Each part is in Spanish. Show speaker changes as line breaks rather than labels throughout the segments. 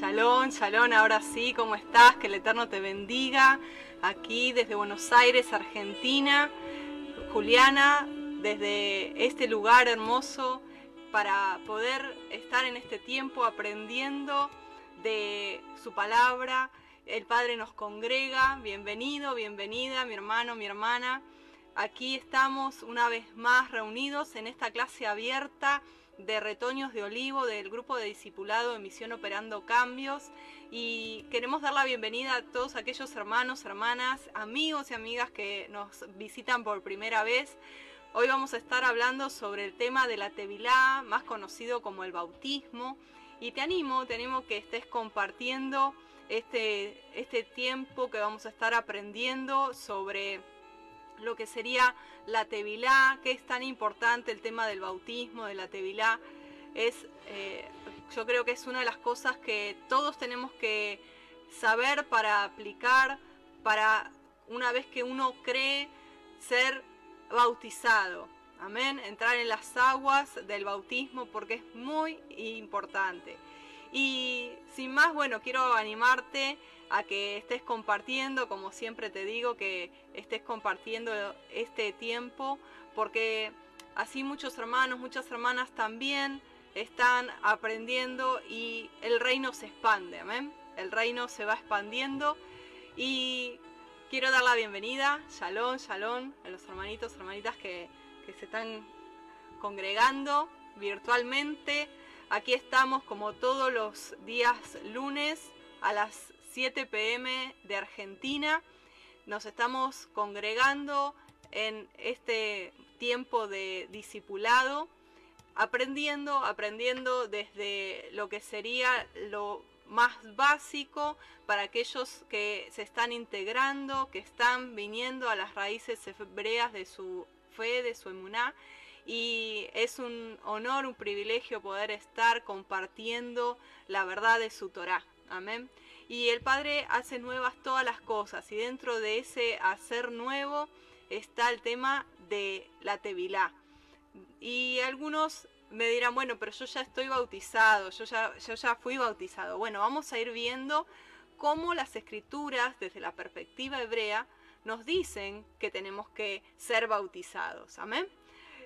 Shalom, shalom, ahora sí, ¿cómo estás? Que el Eterno te bendiga. Aquí desde Buenos Aires, Argentina. Juliana, desde este lugar hermoso, para poder estar en este tiempo aprendiendo de su palabra. El Padre nos congrega. Bienvenido, bienvenida, mi hermano, mi hermana. Aquí estamos una vez más reunidos en esta clase abierta de Retoños de Olivo del grupo de discipulado de Misión Operando Cambios y queremos dar la bienvenida a todos aquellos hermanos, hermanas, amigos y amigas que nos visitan por primera vez. Hoy vamos a estar hablando sobre el tema de la Tevilá, más conocido como el bautismo, y te animo, te animo que estés compartiendo este, este tiempo que vamos a estar aprendiendo sobre lo que sería la Tevilá, que es tan importante el tema del bautismo, de la Tevilá. Es, eh, yo creo que es una de las cosas que todos tenemos que saber para aplicar, para una vez que uno cree ser bautizado. Amén. Entrar en las aguas del bautismo porque es muy importante. Y sin más, bueno, quiero animarte a que estés compartiendo, como siempre te digo, que estés compartiendo este tiempo, porque así muchos hermanos, muchas hermanas también están aprendiendo y el reino se expande, amén. El reino se va expandiendo y quiero dar la bienvenida, shalom, shalom, a los hermanitos, hermanitas que, que se están congregando virtualmente. Aquí estamos como todos los días lunes a las 7 pm de Argentina. Nos estamos congregando en este tiempo de discipulado, aprendiendo, aprendiendo desde lo que sería lo más básico para aquellos que se están integrando, que están viniendo a las raíces hebreas de su fe, de su emuná. Y es un honor, un privilegio poder estar compartiendo la verdad de su Torah. Amén y el Padre hace nuevas todas las cosas y dentro de ese hacer nuevo está el tema de la Tevilá. Y algunos me dirán, bueno, pero yo ya estoy bautizado, yo ya, yo ya fui bautizado. Bueno, vamos a ir viendo cómo las escrituras, desde la perspectiva hebrea, nos dicen que tenemos que ser bautizados. Amén.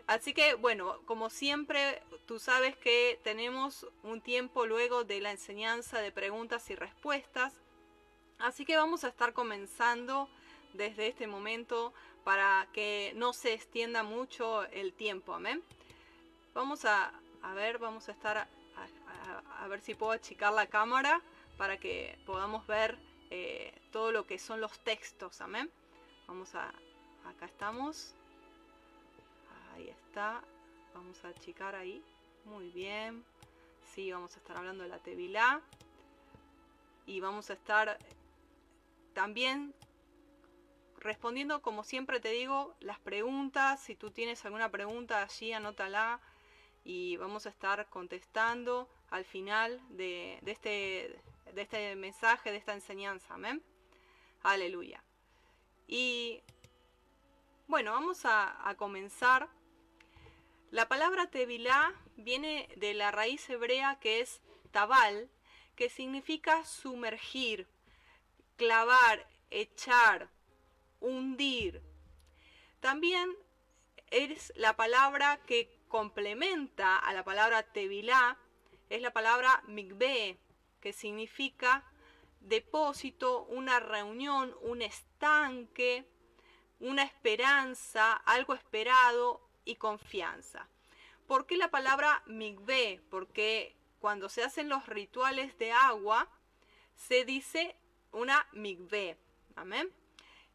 Así que bueno, como siempre, tú sabes que tenemos un tiempo luego de la enseñanza de preguntas y respuestas. Así que vamos a estar comenzando desde este momento para que no se extienda mucho el tiempo. Amén. Vamos a, ver, vamos a estar a, ver si puedo achicar la cámara para que podamos ver eh, todo lo que son los textos. Amén. Vamos a, acá estamos. Ahí está. Vamos a achicar ahí. Muy bien. Sí, vamos a estar hablando de la Tevilá. Y vamos a estar también respondiendo, como siempre te digo, las preguntas. Si tú tienes alguna pregunta allí, anótala. Y vamos a estar contestando al final de, este, de este mensaje, de esta enseñanza. Amén. Aleluya. Y bueno, vamos a, a comenzar la palabra tevilá viene de la raíz hebrea que es tabal, que significa sumergir, clavar, echar, hundir. También es la palabra que complementa a la palabra tevilá, es la palabra migbe, que significa depósito, una reunión, un estanque, una esperanza, algo esperado y confianza. ¿Por qué la palabra migbe? Porque cuando se hacen los rituales de agua, se dice una migbe. Amén.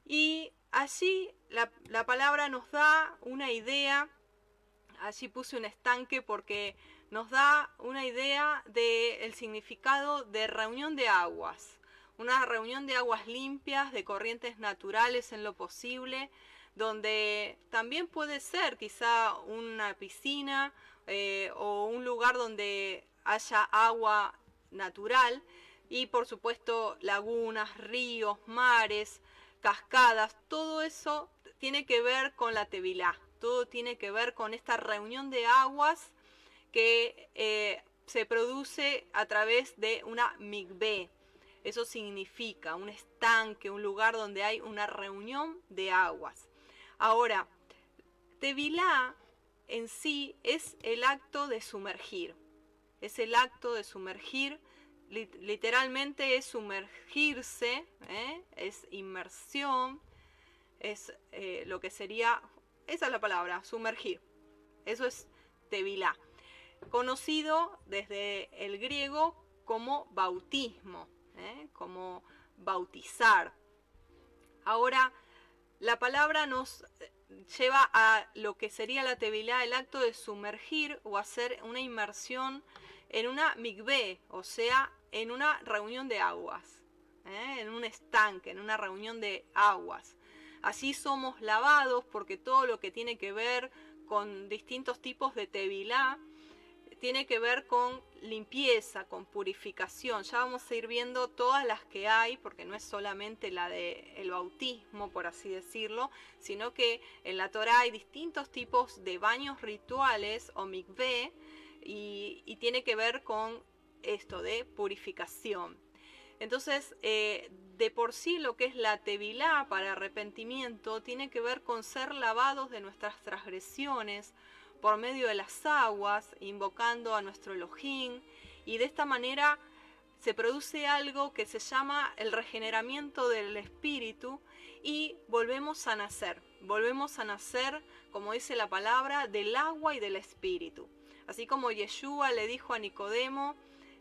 Y así la, la, palabra nos da una idea, allí puse un estanque porque nos da una idea del significado de reunión de aguas. Una reunión de aguas limpias, de corrientes naturales en lo posible, donde también puede ser quizá una piscina eh, o un lugar donde haya agua natural y por supuesto lagunas, ríos, mares, cascadas, todo eso tiene que ver con la Tevilá, todo tiene que ver con esta reunión de aguas que eh, se produce a través de una migbe. Eso significa un estanque, un lugar donde hay una reunión de aguas. Ahora, Tevilá en sí es el acto de sumergir. Es el acto de sumergir. Literalmente es sumergirse, ¿eh? es inmersión, es eh, lo que sería, esa es la palabra, sumergir. Eso es Tevilá, conocido desde el griego como bautismo, ¿eh? como bautizar. Ahora, la palabra nos lleva a lo que sería la tevilá, el acto de sumergir o hacer una inmersión en una migbe, o sea, en una reunión de aguas, ¿eh? en un estanque, en una reunión de aguas. Así somos lavados porque todo lo que tiene que ver con distintos tipos de tevilá tiene que ver con limpieza, con purificación. Ya vamos a ir viendo todas las que hay, porque no es solamente la del el bautismo, por así decirlo, sino que en la Torah hay distintos tipos de baños rituales o mikveh y, y tiene que ver con esto de purificación. Entonces, eh, de por sí lo que es la tevilá para arrepentimiento tiene que ver con ser lavados de nuestras transgresiones, por medio de las aguas, invocando a nuestro Elohim, y de esta manera se produce algo que se llama el regeneramiento del espíritu y volvemos a nacer. Volvemos a nacer, como dice la palabra, del agua y del espíritu. Así como Yeshua le dijo a Nicodemo,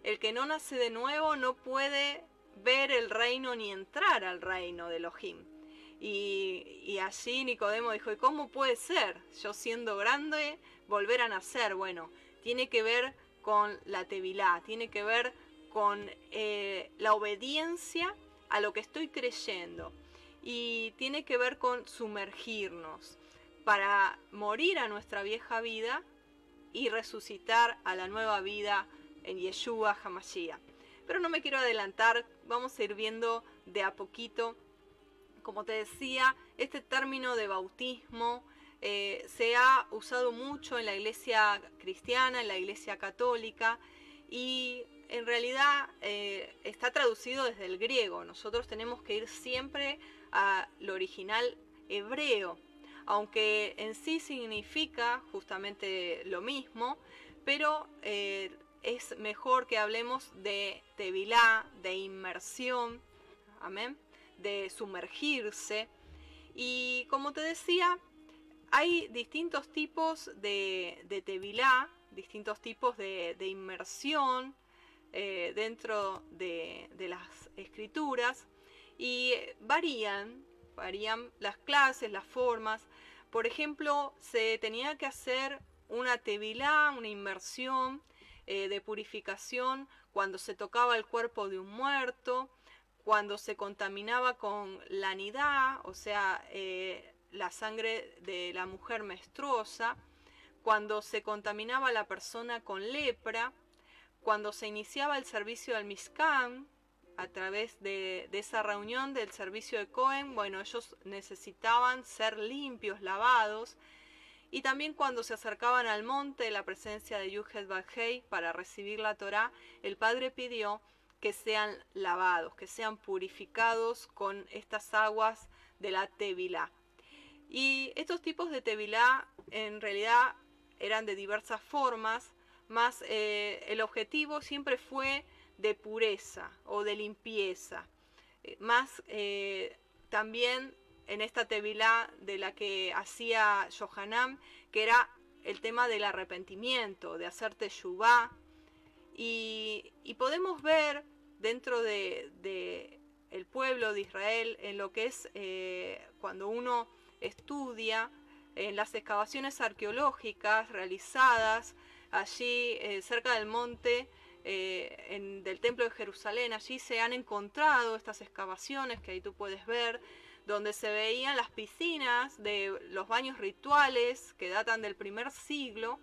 el que no nace de nuevo no puede ver el reino ni entrar al reino de Elohim. Y, allí Nicodemo dijo, ¿y cómo puede ser? Yo siendo grande, volver a nacer. Bueno, tiene que ver con la tevilá, tiene que ver con eh, la obediencia a lo que estoy creyendo. Y tiene que ver con sumergirnos para morir a nuestra vieja vida y resucitar a la nueva vida en Yeshua Hamashiach. Pero no me quiero adelantar, vamos a ir viendo de a poquito como te decía, este término de bautismo eh, se ha usado mucho en la iglesia cristiana, en la iglesia católica y en realidad eh, está traducido desde el griego. Nosotros tenemos que ir siempre al original hebreo, aunque en sí significa justamente lo mismo, pero eh, es mejor que hablemos de tevilá, de inmersión. Amén de sumergirse. Y como te decía, hay distintos tipos de, de distintos tipos de, inmersión eh, dentro de, las escrituras y varían, varían las clases, las formas. Por ejemplo, se tenía que hacer una tevilá, una inmersión eh, de purificación cuando se tocaba el cuerpo de un muerto, cuando se contaminaba con la nidad, o sea, eh, la sangre de la mujer menstruosa, cuando se contaminaba la persona con lepra, cuando se iniciaba el servicio del Mizkan, a través de, esa reunión del servicio de Cohen, bueno, ellos necesitaban ser limpios, lavados, y también cuando se acercaban al monte, la presencia de Yuhet Bajei para recibir la Torá, el Padre pidió que sean lavados, que sean purificados con estas aguas de la tevilá. Y estos tipos de tevilá en realidad eran de diversas formas, más eh, el objetivo siempre fue de pureza o de limpieza. Eh, más eh, también en esta tevilá de la que hacía Johanam, que era el tema del arrepentimiento, de hacerte teshuvah, y, podemos ver dentro de, el pueblo de Israel en lo que es eh, cuando uno estudia en las excavaciones arqueológicas realizadas allí eh, cerca del monte eh, del templo de Jerusalén, allí se han encontrado estas excavaciones que ahí tú puedes ver, donde se veían las piscinas de los baños rituales que datan del primer siglo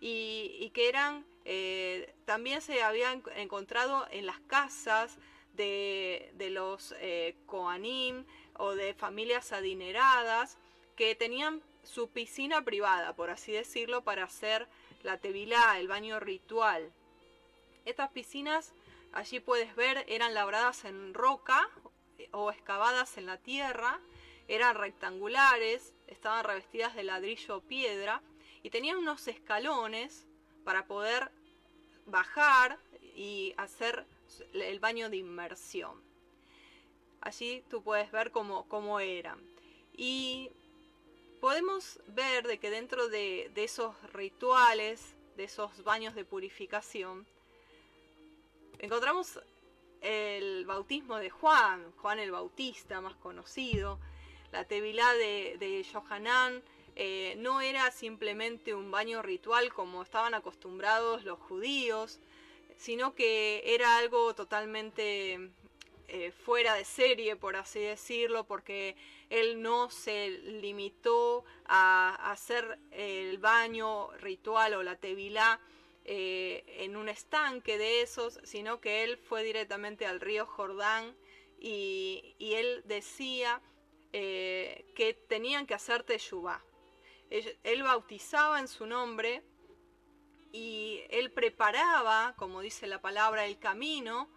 y que eran eh, también se habían encontrado en las casas de, los eh, o de familias adineradas que tenían su piscina privada, por así decirlo, para hacer la tevilá, el baño ritual. Estas piscinas, allí puedes ver, eran labradas en roca o excavadas en la tierra, eran rectangulares, estaban revestidas de ladrillo o piedra y tenían unos escalones para poder bajar y hacer el baño de inmersión. Allí tú puedes ver cómo, cómo eran. Y podemos ver de que dentro de, de esos rituales, de esos baños de purificación, encontramos el bautismo de Juan, Juan el Bautista más conocido, la Tevilá de, de Yohanan, eh, no era simplemente un baño ritual como estaban acostumbrados los judíos, sino que era algo totalmente eh, fuera de serie, por así decirlo, porque él no se limitó a hacer el baño ritual o la tevilá eh, en un estanque de esos, sino que él fue directamente al río Jordán y, él decía que tenían que hacer teshuvah él, bautizaba en su nombre y él preparaba, como dice la palabra, el camino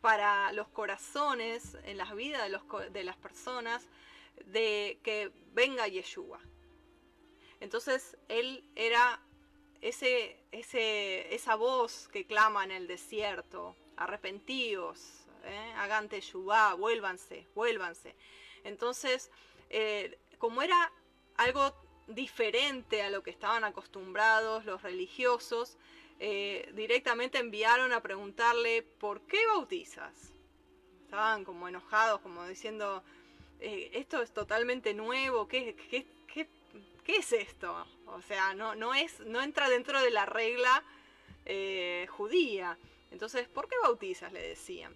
para los corazones, en las vidas de, los, de las personas, de que venga Yeshua. Entonces él era ese, esa voz que clama en el desierto, arrepentíos, ¿eh? hagan vuélvanse, vuélvanse. Entonces, eh, como era algo diferente a lo que estaban acostumbrados los religiosos, eh, directamente enviaron a preguntarle, ¿por qué bautizas? Estaban como enojados, como diciendo, eh, esto es totalmente nuevo, ¿qué, qué, es esto? O sea, no, no, es, no entra dentro de la regla eh, judía. Entonces, ¿por qué bautizas? Le decían.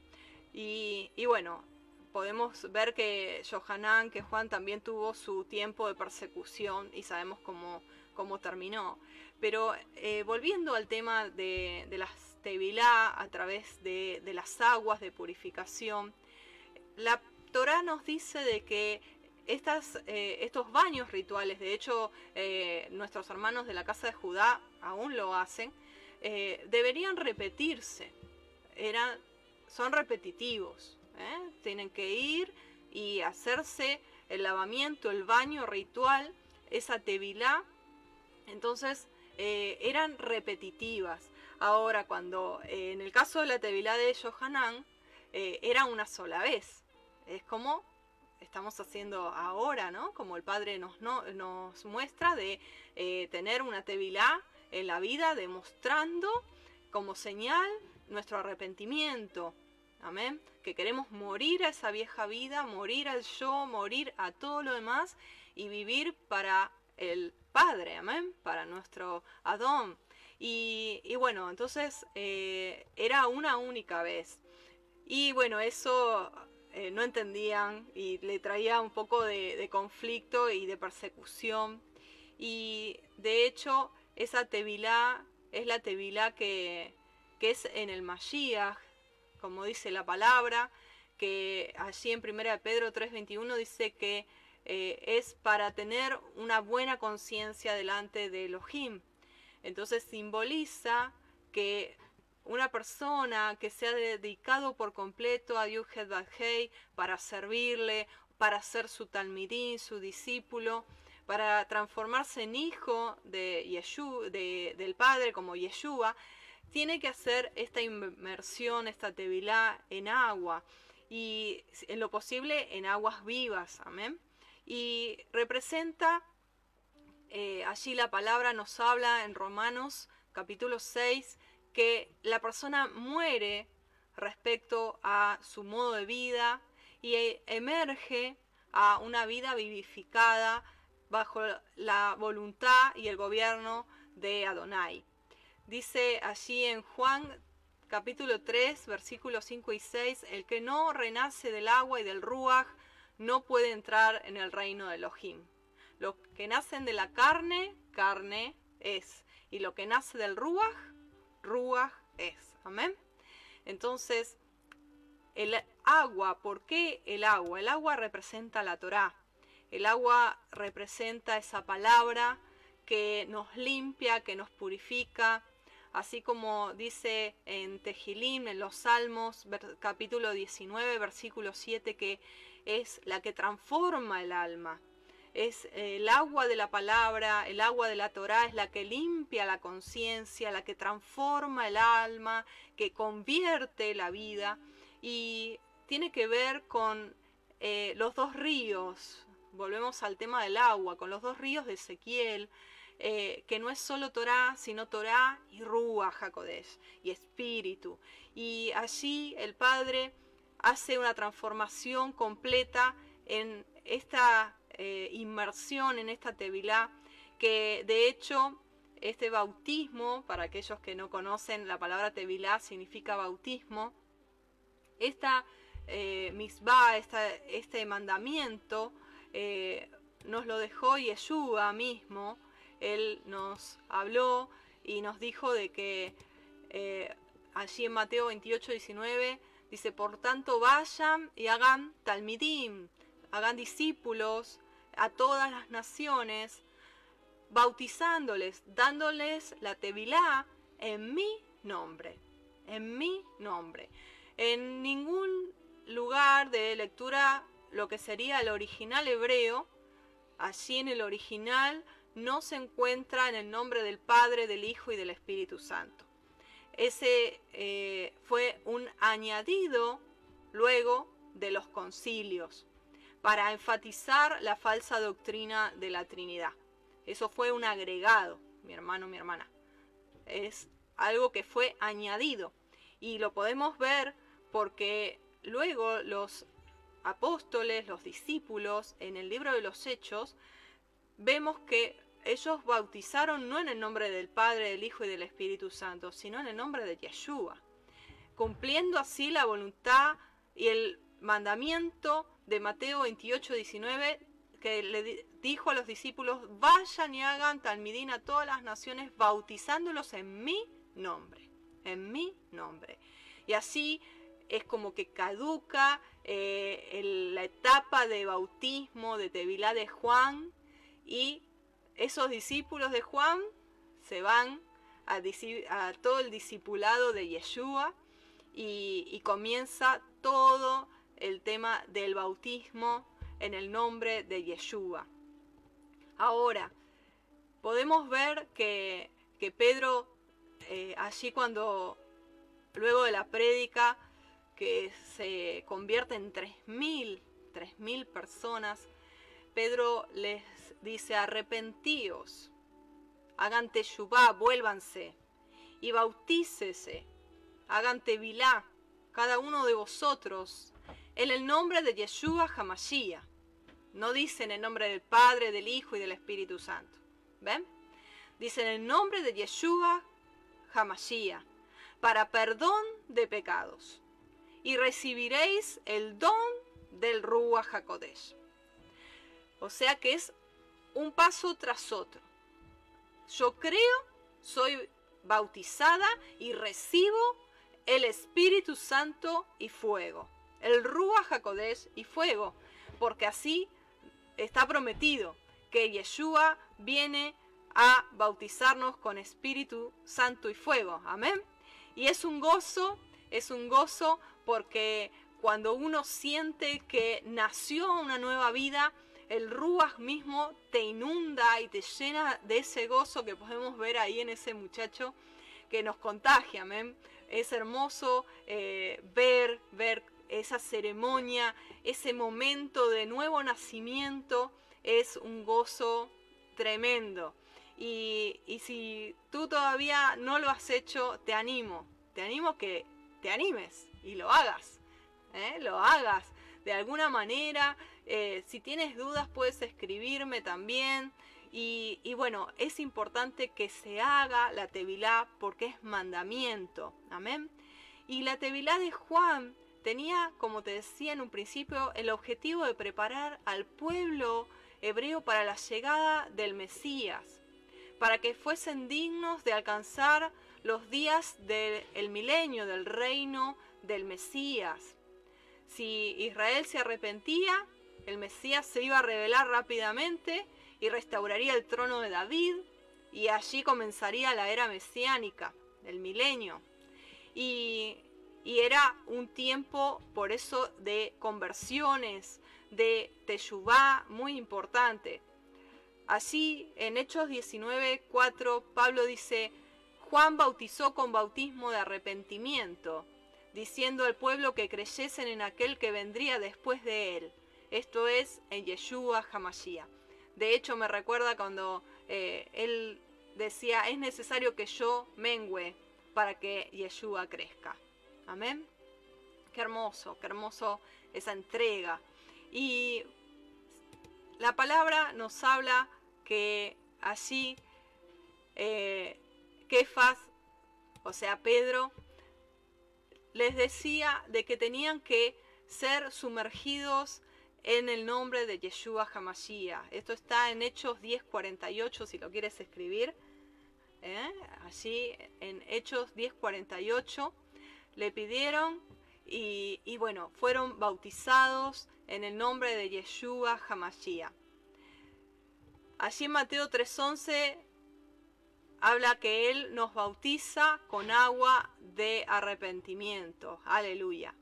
Y, y bueno, podemos ver que Johanan, que Juan también tuvo su tiempo de persecución y sabemos cómo, cómo terminó. Pero eh, volviendo al tema de, las Tevilá a través de, las aguas de purificación, la Torah nos dice de que eh, estos baños rituales, de hecho eh, nuestros hermanos de la casa de Judá aún lo hacen, deberían repetirse, eran, son repetitivos. ¿Eh? Tienen que ir y hacerse el lavamiento, el baño ritual, esa tevilá. Entonces eh, eran repetitivas. Ahora, cuando eh, en el caso de la tevilá de Johanan, era una sola vez. Es como estamos haciendo ahora, ¿no? Como el Padre nos, muestra de tener una tevilá en la vida, demostrando como señal nuestro arrepentimiento, Que queremos morir a esa vieja vida, morir al yo, morir a todo lo demás y vivir para el Padre, amén, para nuestro Adón. Y, bueno, entonces eh, era una única vez. Y bueno, eso eh, no entendían y le traía un poco de, conflicto y de persecución. Y de hecho, esa tevilá es la tevilá que, que es en el Mashiach, como dice la palabra, que allí en 1 Pedro 3:21 dice que eh, es para tener una buena conciencia delante de Elohim. Entonces simboliza que una persona que se ha dedicado por completo a Yuhet Badhei para servirle, para ser su talmidín, su discípulo, para transformarse en hijo de de, del Padre como Yeshua, tiene que hacer esta inmersión, esta tevilá en agua y en lo posible en aguas vivas, amén. Y representa, eh, allí la palabra nos habla en Romanos capítulo 6, que la persona muere respecto a su modo de vida y emerge a una vida vivificada bajo la voluntad y el gobierno de Adonai. Dice allí en Juan capítulo 3, versículos 5 y 6, el que no renace del agua y del ruaj no puede entrar en el reino de Elohim. Lo que nacen de la carne, carne es. Y lo que nace del ruaj, ruaj es. Amén. Entonces, el agua, ¿por qué el agua? El agua representa la Torá. El agua representa esa palabra que nos limpia, que nos purifica, así como dice en Tejilim, en los Salmos, capítulo 19, versículo 7, que es la que transforma el alma. Es el agua de la palabra, el agua de la Torah, es la que limpia la conciencia, la que transforma el alma, que convierte la vida y tiene que ver con eh, los dos ríos, volvemos al tema del agua, con los dos ríos de Ezequiel, eh, que no es solo Torah, sino Torah y Rúa, Jacodesh, y espíritu. Y allí el Padre hace una transformación completa en esta eh, inmersión, en esta Tevilá, que de hecho este bautismo, para aquellos que no conocen la palabra Tevilá, significa bautismo, esta eh, misbah, este mandamiento, eh, nos lo dejó Yeshua mismo. Él nos habló y nos dijo de que eh, allí en Mateo 28, 19 dice, por tanto vayan y hagan talmidim, hagan discípulos a todas las naciones, bautizándoles, dándoles la tevilá en mi nombre, en mi nombre. En ningún lugar de lectura lo que sería el original hebreo, allí en el original no se encuentra en el nombre del Padre, del Hijo y del Espíritu Santo. Ese eh, fue un añadido luego de los concilios para enfatizar la falsa doctrina de la Trinidad. Eso fue un agregado, mi hermano, mi hermana. Es algo que fue añadido y lo podemos ver porque luego los apóstoles, los discípulos, en el libro de los Hechos, vemos que ellos bautizaron no en el nombre del Padre, del Hijo y del Espíritu Santo, sino en el nombre de Yeshua, cumpliendo así la voluntad y el mandamiento de Mateo 28, 19, que le dijo a los discípulos, vayan y hagan talmidín a todas las naciones, bautizándolos en mi nombre, en mi nombre. Y así es como que caduca eh, la etapa de bautismo de Tevilá de Juan y esos discípulos de Juan se van a, todo el discipulado de Yeshua y, comienza todo el tema del bautismo en el nombre de Yeshua. Ahora, podemos ver que, Pedro, eh, allí cuando, luego de la prédica, que se convierte en 3.000, 3.000 personas, Pedro les dice, arrepentíos, hagan teshuvá, vuélvanse y bautícese, hagan tevilá, cada uno de vosotros, en el nombre de Yeshua Hamashiach. No dice en el nombre del Padre, del Hijo y del Espíritu Santo. ¿Ven? Dice en el nombre de Yeshua Hamashiach, para perdón de pecados y recibiréis el don del Ruach HaKodesh. O sea que es un paso tras otro. Yo creo, soy bautizada y recibo el Espíritu Santo y fuego. El Ruach HaKodesh y fuego. Porque así está prometido que Yeshua viene a bautizarnos con Espíritu Santo y fuego. Amén. Y es un gozo es un gozo porque cuando uno siente que nació una nueva vida, el Ruach mismo te inunda y te llena de ese gozo que podemos ver ahí en ese muchacho que nos contagia. Es hermoso eh, ver, ver esa ceremonia, ese momento de nuevo nacimiento, es un gozo tremendo. Y, y si tú todavía no lo has hecho, te animo, te animo que te animes y lo hagas. ¿eh? Lo hagas de alguna manera. Eh, si tienes dudas puedes escribirme también. Y, bueno, es importante que se haga la Tevilá porque es mandamiento. Amén. Y la Tevilá de Juan tenía, como te decía en un principio, el objetivo de preparar al pueblo hebreo para la llegada del Mesías, para que fuesen dignos de alcanzar los días del milenio, del reino del Mesías. Si Israel se arrepentía, el Mesías se iba a revelar rápidamente y restauraría el trono de David y allí comenzaría la era mesiánica. del milenio. Y, y era un tiempo, por eso, de conversiones, de Teshuvá muy importante. Así, en Hechos 19, 4, Pablo dice, Juan bautizó con bautismo de arrepentimiento, diciendo al pueblo que creyesen en aquel que vendría después de él, esto es, en Yeshua Hamashiach. De hecho, me recuerda cuando eh, él decía, es necesario que yo mengüe para que Yeshua crezca. Amén. Qué hermoso, qué hermoso esa entrega. Y la palabra nos habla que allí eh, o sea Pedro, les decía de que tenían que ser sumergidos en el nombre de Yeshua Hamashiach. Esto está en Hechos 10:48 si lo quieres escribir. ¿eh? Allí en Hechos 10:48 le pidieron y, y, bueno, fueron bautizados en el nombre de Yeshua Hamashiach. Allí en Mateo 3:11 habla que Él nos bautiza con agua de arrepentimiento. Aleluya.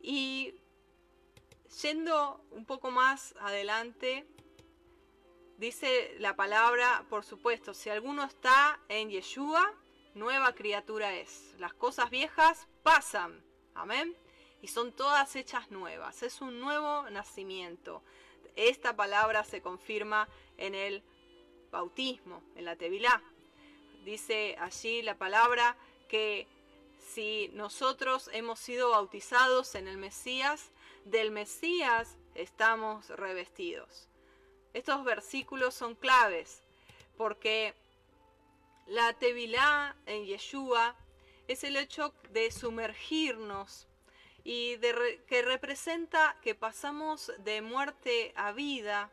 Y yendo un poco más adelante, dice la palabra, por supuesto, si alguno está en Yeshua, nueva criatura es. Las cosas viejas pasan. Amén. Y son todas hechas nuevas. Es un nuevo nacimiento. Esta palabra se confirma en el bautismo, en la Tevilá. Dice allí la palabra que si nosotros hemos sido bautizados en el Mesías, del Mesías estamos revestidos. Estos versículos son claves porque la Tevilá en Yeshua es el hecho de sumergirnos y de que representa que pasamos de muerte a vida.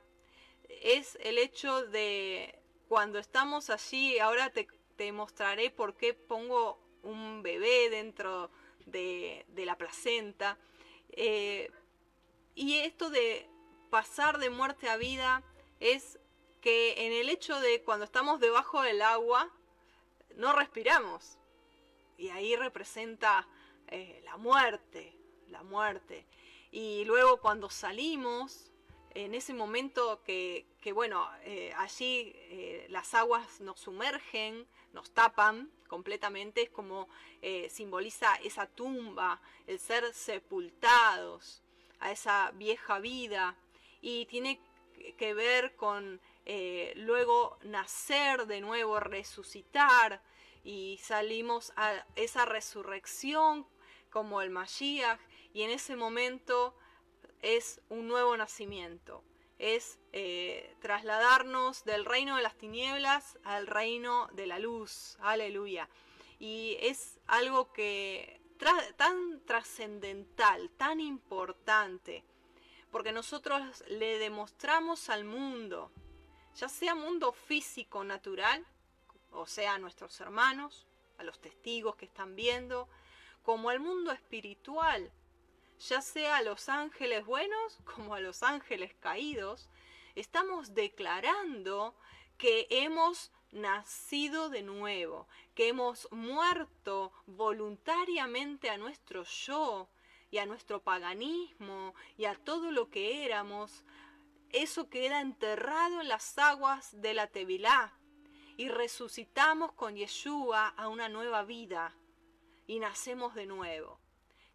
Es el hecho de cuando estamos allí, ahora te, te mostraré por qué pongo un bebé dentro de, la placenta. Eh, y esto de pasar de muerte a vida es que en el hecho de cuando estamos debajo del agua, no respiramos. Y ahí representa eh, la muerte, la muerte. Y luego cuando salimos, en ese momento que, bueno, eh, allí las aguas nos sumergen, nos tapan completamente, es como eh, simboliza esa tumba, el ser sepultados a esa vieja vida y tiene que ver con eh, luego nacer de nuevo, resucitar y salimos a esa resurrección como el Mashiach y en ese momento es un nuevo nacimiento es eh, trasladarnos del reino de las tinieblas al reino de la luz. Aleluya. Y es algo que tan trascendental, tan importante, porque nosotros le demostramos al mundo, ya sea mundo físico, natural, o sea, a nuestros hermanos, a los testigos que están viendo, como al mundo espiritual, ya sea a los ángeles buenos como a los ángeles caídos, estamos declarando que hemos nacido de nuevo, que hemos muerto voluntariamente a nuestro yo y a nuestro paganismo y a todo lo que éramos, eso queda enterrado en las aguas de la Tevilá y resucitamos con Yeshua a una nueva vida y nacemos de nuevo.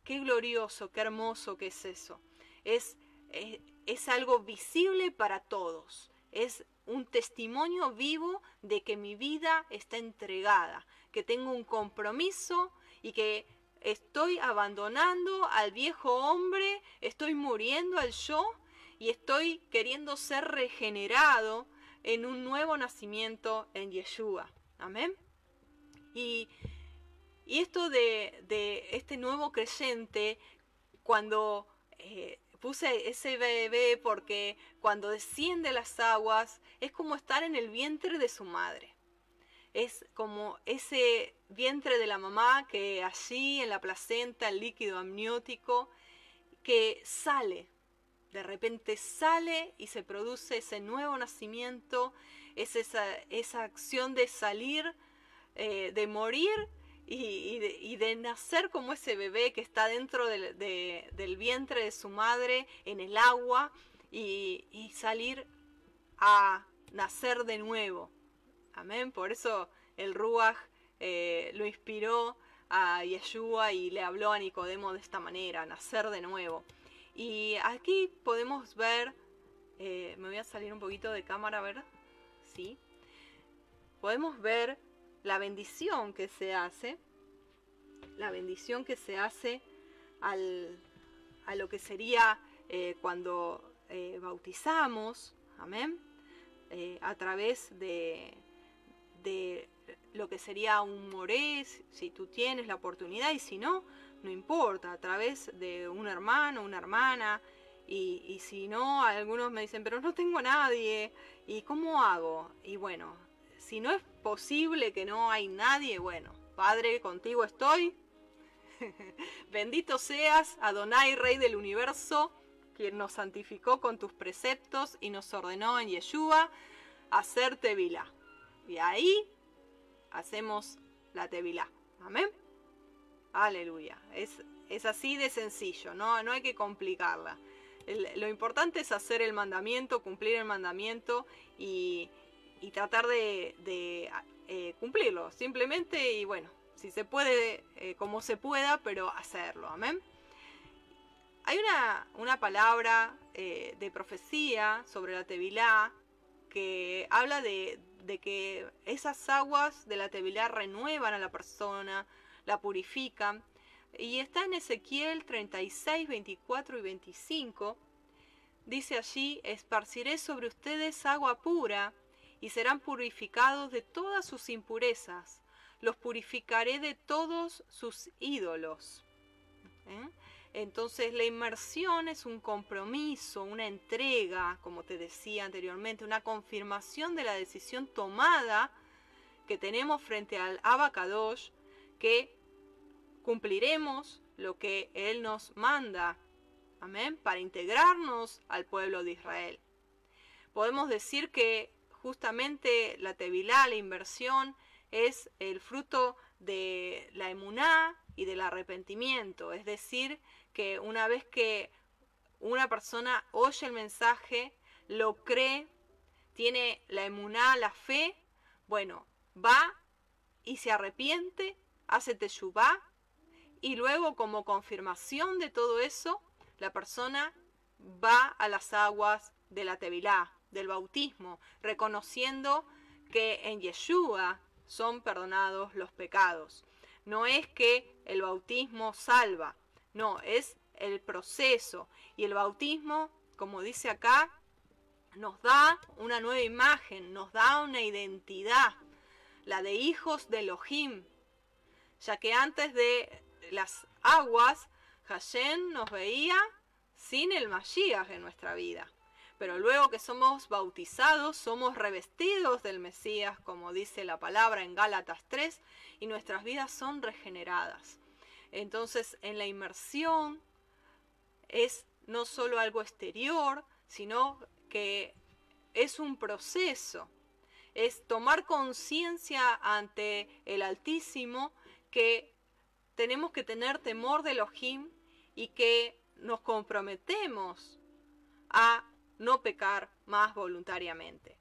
Qué glorioso, qué hermoso que es eso. Es, es, algo visible para todos. Es un testimonio vivo de que mi vida está entregada, que tengo un compromiso y que estoy abandonando al viejo hombre, estoy muriendo al yo y estoy queriendo ser regenerado en un nuevo nacimiento en Yeshua. Amén. Y y esto de, este nuevo creyente, cuando eh, puse ese bebé porque cuando desciende las aguas es como estar en el vientre de su madre. Es como ese vientre de la mamá que allí en la placenta, el líquido amniótico, que sale, de repente sale y se produce ese nuevo nacimiento, es esa, esa acción de salir, eh, de morir y, de, nacer como ese bebé que está dentro del, vientre de su madre en el agua y, salir a nacer de nuevo. Amén. Por eso el Ruach eh, lo inspiró a Yeshua y le habló a Nicodemo de esta manera, nacer de nuevo. Y aquí podemos ver, eh, me voy a salir un poquito de cámara a ver, sí, podemos ver la bendición que se hace, la bendición que se hace al, a lo que sería eh, cuando bautizamos, amén, eh, a través de, de lo que sería un morés, si tú tienes la oportunidad y si no, no importa, a través de un hermano, una hermana, y, y, si no, algunos me dicen, pero no tengo a nadie, ¿y cómo hago? Y bueno, si no es posible que no hay nadie, bueno, Padre, contigo estoy. Bendito seas, Adonai, Rey del universo, quien nos santificó con tus preceptos y nos ordenó en Yeshua hacer tevilá. Y ahí hacemos la tevilá. Amén. Aleluya. Es, es así de sencillo, no, no hay que complicarla. lo importante es hacer el mandamiento, cumplir el mandamiento y, y tratar de, eh, cumplirlo. Simplemente y bueno, si se puede, eh, como se pueda, pero hacerlo. Amén. Hay una, una palabra eh, de profecía sobre la Tevilá que habla de, de, que esas aguas de la Tevilá renuevan a la persona, la purifican. Y está en Ezequiel 36, 24 y 25. Dice allí, esparciré sobre ustedes agua pura y serán purificados de todas sus impurezas. Los purificaré de todos sus ídolos. ¿Eh? Entonces la inmersión es un compromiso, una entrega, como te decía anteriormente, una confirmación de la decisión tomada que tenemos frente al Abacadosh, que cumpliremos lo que Él nos manda, amén, para integrarnos al pueblo de Israel. Podemos decir que justamente la tevilá, la inversión, es el fruto de la emuná y del arrepentimiento. Es decir, que una vez que una persona oye el mensaje, lo cree, tiene la emuná, la fe, bueno, va y se arrepiente, hace teshuvá, y luego como confirmación de todo eso, la persona va a las aguas de la tevilá, del bautismo, reconociendo que en Yeshua son perdonados los pecados. No es que el bautismo salva, no, es el proceso. Y el bautismo, como dice acá, nos da una nueva imagen, nos da una identidad, la de hijos de Elohim, ya que antes de las aguas, Hashem nos veía sin el Mashiach en nuestra vida pero luego que somos bautizados, somos revestidos del Mesías, como dice la palabra en Gálatas 3, y nuestras vidas son regeneradas. Entonces, en la inmersión es no solo algo exterior, sino que es un proceso, es tomar conciencia ante el Altísimo que tenemos que tener temor de Elohim y que nos comprometemos a no pecar más voluntariamente.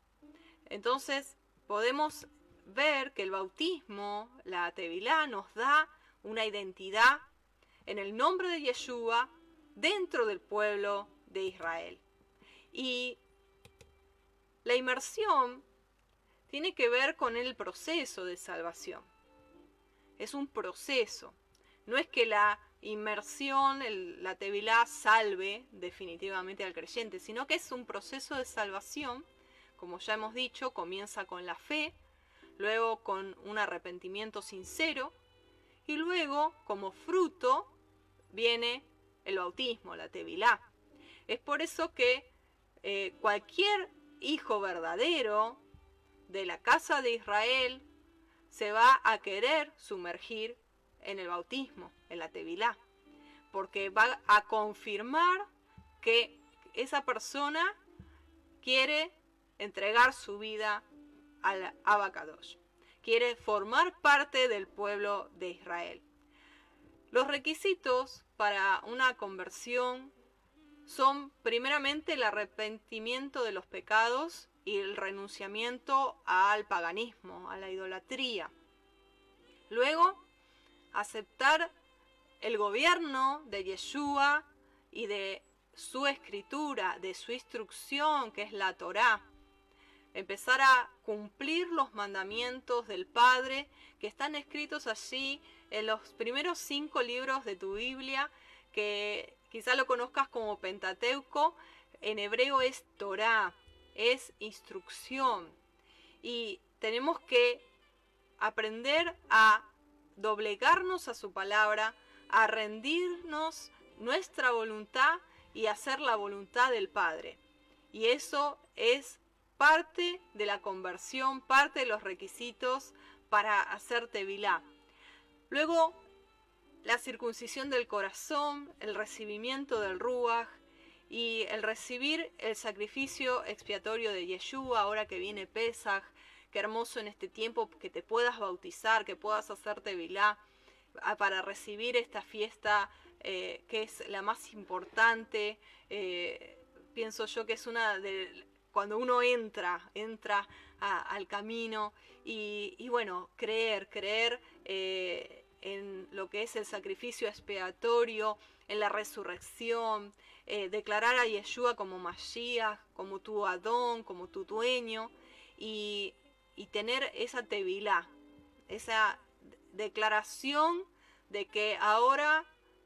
Entonces podemos ver que el bautismo, la tevilá, nos da una identidad en el nombre de Yeshua dentro del pueblo de Israel. Y la inmersión tiene que ver con el proceso de salvación. Es un proceso. No es que la inmersión, la tevilá salve definitivamente al creyente, sino que es un proceso de salvación, como ya hemos dicho, comienza con la fe, luego con un arrepentimiento sincero y luego como fruto viene el bautismo, la tevilá. Es por eso que eh, cualquier hijo verdadero de la casa de Israel se va a querer sumergir en el bautismo, en la tevilá, porque va a confirmar que esa persona quiere entregar su vida al abacados. Quiere formar parte del pueblo de Israel. Los requisitos para una conversión son primeramente el arrepentimiento de los pecados y el renunciamiento al paganismo, a la idolatría. Luego, aceptar el gobierno de Yeshua y de su escritura, de su instrucción, que es la Torá. Empezar a cumplir los mandamientos del Padre que están escritos allí en los primeros cinco libros de tu Biblia, que quizá lo conozcas como Pentateuco, en hebreo es Torá, es instrucción. Y tenemos que aprender a doblegarnos a su palabra, a rendirnos nuestra voluntad y hacer la voluntad del Padre. Y eso es parte de la conversión, parte de los requisitos para hacerte vilá. Luego, la circuncisión del corazón, el recibimiento del Ruach y el recibir el sacrificio expiatorio de Yeshua ahora que viene Pesach. Qué hermoso en este tiempo que te puedas bautizar, que puedas hacerte vilá para recibir esta fiesta eh, que es la más importante. Eh, pienso yo que es una de cuando uno entra, entra al camino y, bueno, creer, creer eh, en lo que es el sacrificio expiatorio, en la resurrección, declarar a Yeshua como Mashiach, como tu Adón, como tu dueño y, y tener esa tevilá, esa declaración de que ahora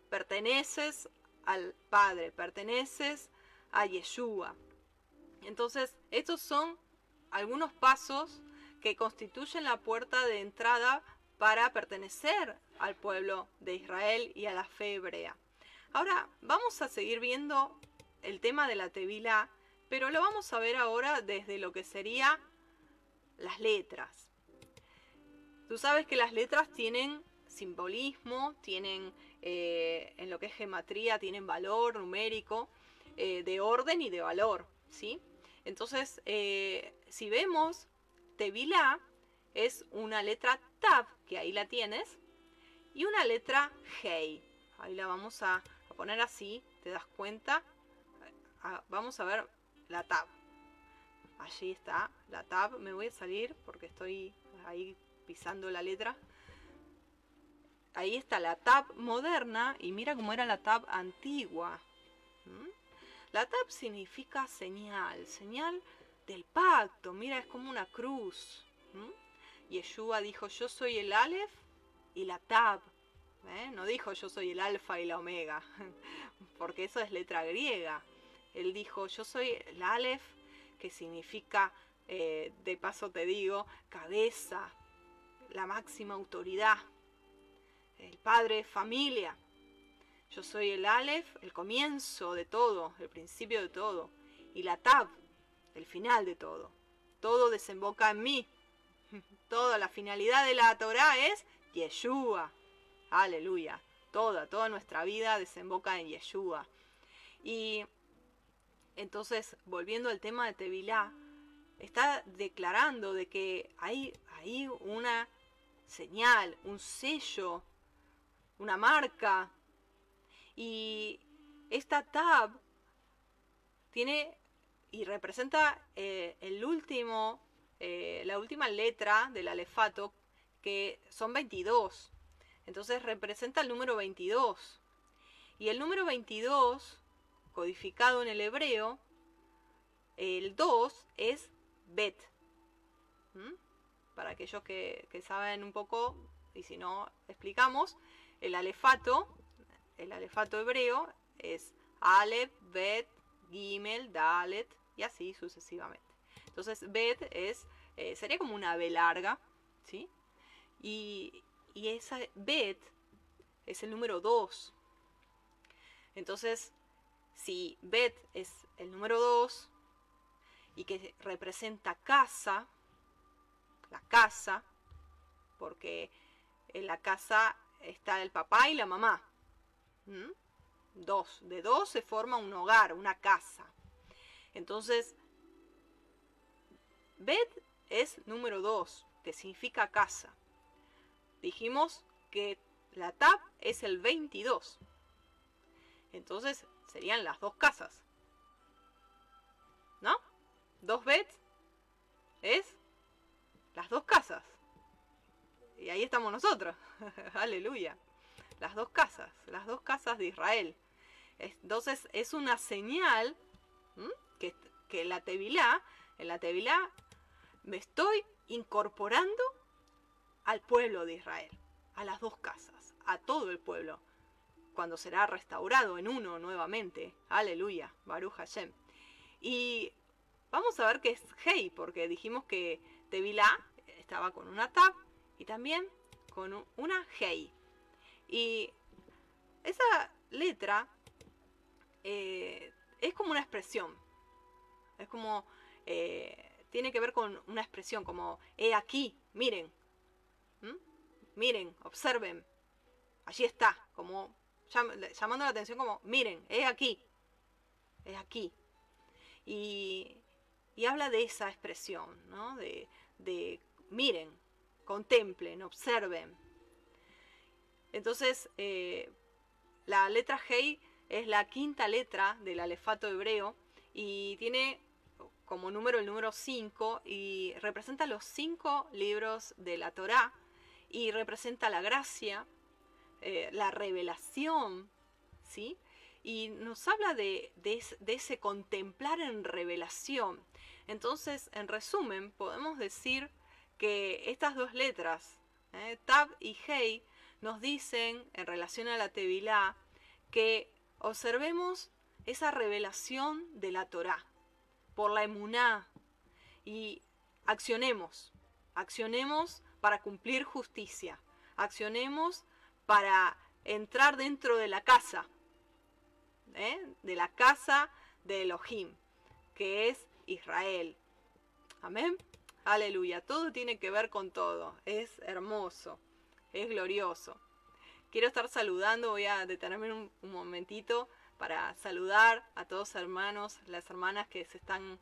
perteneces al Padre, perteneces a Yeshua. Entonces, estos son algunos pasos que constituyen la puerta de entrada para pertenecer al pueblo de Israel y a la fe hebrea. Ahora vamos a seguir viendo el tema de la Tevila, pero lo vamos a ver ahora desde lo que sería las letras. Tú sabes que las letras tienen simbolismo, tienen eh, en lo que es gematría, tienen valor numérico, eh, de orden y de valor, ¿sí? Entonces, eh, si vemos, Tevilá es una letra Tab, que ahí la tienes, y una letra Hei. Ahí la vamos a, poner así, ¿te das cuenta? Vamos a ver la Tab. Allí está la Tab, me voy a salir porque estoy ahí pisando la letra ahí está la tab moderna y mira cómo era la tab antigua. La tab significa señal, señal del pacto. Mira, es como una cruz. ¿Mm? Yeshua dijo, yo soy el Aleph y la tab. ¿eh? No dijo yo soy el alfa y la omega, porque eso es letra griega. Él dijo, yo soy el Aleph, que significa, eh, de paso te digo, cabeza, la máxima autoridad el padre familia. Yo soy el Aleph, el comienzo de todo, el principio de todo. Y la Tab, el final de todo. Todo desemboca en mí. Toda la finalidad de la Torah es Yeshua. Aleluya. Toda, toda nuestra vida desemboca en Yeshua. Y entonces, volviendo al tema de Tevilá, está declarando de que hay, hay una señal, un sello una marca. Y esta tab tiene y representa eh, el último, eh, la última letra del alefato, que son 22. Entonces representa el número 22. Y el número 22, codificado en el hebreo, el 2 es Bet. ¿Mm? Para aquellos que, que saben un poco, y si no, explicamos. El alefato, el alefato hebreo es Aleph, Bet, Gimel, Dalet y así sucesivamente. Entonces Bet es, eh, sería como una B larga, ¿sí? Y, y esa Bet es el número 2. Entonces, si Bet es el número 2 y que representa casa, la casa, porque en la casa está el papá y la mamá. ¿Mm? Dos. De dos se forma un hogar, una casa. Entonces, Bet es número dos. que significa casa. Dijimos que la tab es el 22. Entonces serían las dos casas. ¿No? Dos bets es las dos casas. Y ahí estamos nosotros. Aleluya. Las dos casas, las dos casas de Israel. Entonces es una señal que, que la Tevilá, en la Tevilá me estoy incorporando al pueblo de Israel, a las dos casas, a todo el pueblo, cuando será restaurado en uno nuevamente. Aleluya, Baruch Hashem. Y vamos a ver qué es Hei, porque dijimos que Tevilá estaba con una tab y también con una Hei. Y esa letra eh, es como una expresión. Es como, eh, tiene que ver con una expresión, como, he aquí, miren, miren, observen, allí está, como llamando la atención como, miren, he aquí, he aquí. Y, y habla de esa expresión, ¿no? De, de miren, contemplen, observen. Entonces, eh, la letra Hei es la quinta letra del alefato hebreo y tiene como número el número 5 y representa los cinco libros de la Torá y representa la gracia, eh, la revelación, ¿sí? Y nos habla de, ese contemplar en revelación. Entonces, en resumen, podemos decir que estas dos letras, eh, Tab y Hei, nos dicen en relación a la Tevilá que observemos esa revelación de la Torá por la emuná y accionemos, accionemos para cumplir justicia, accionemos para entrar dentro de la casa, ¿eh? de la casa de Elohim, que es Israel. Amén. Aleluya. Todo tiene que ver con todo. Es hermoso es glorioso. Quiero estar saludando, voy a detenerme un, momentito para saludar a todos hermanos, las hermanas que se están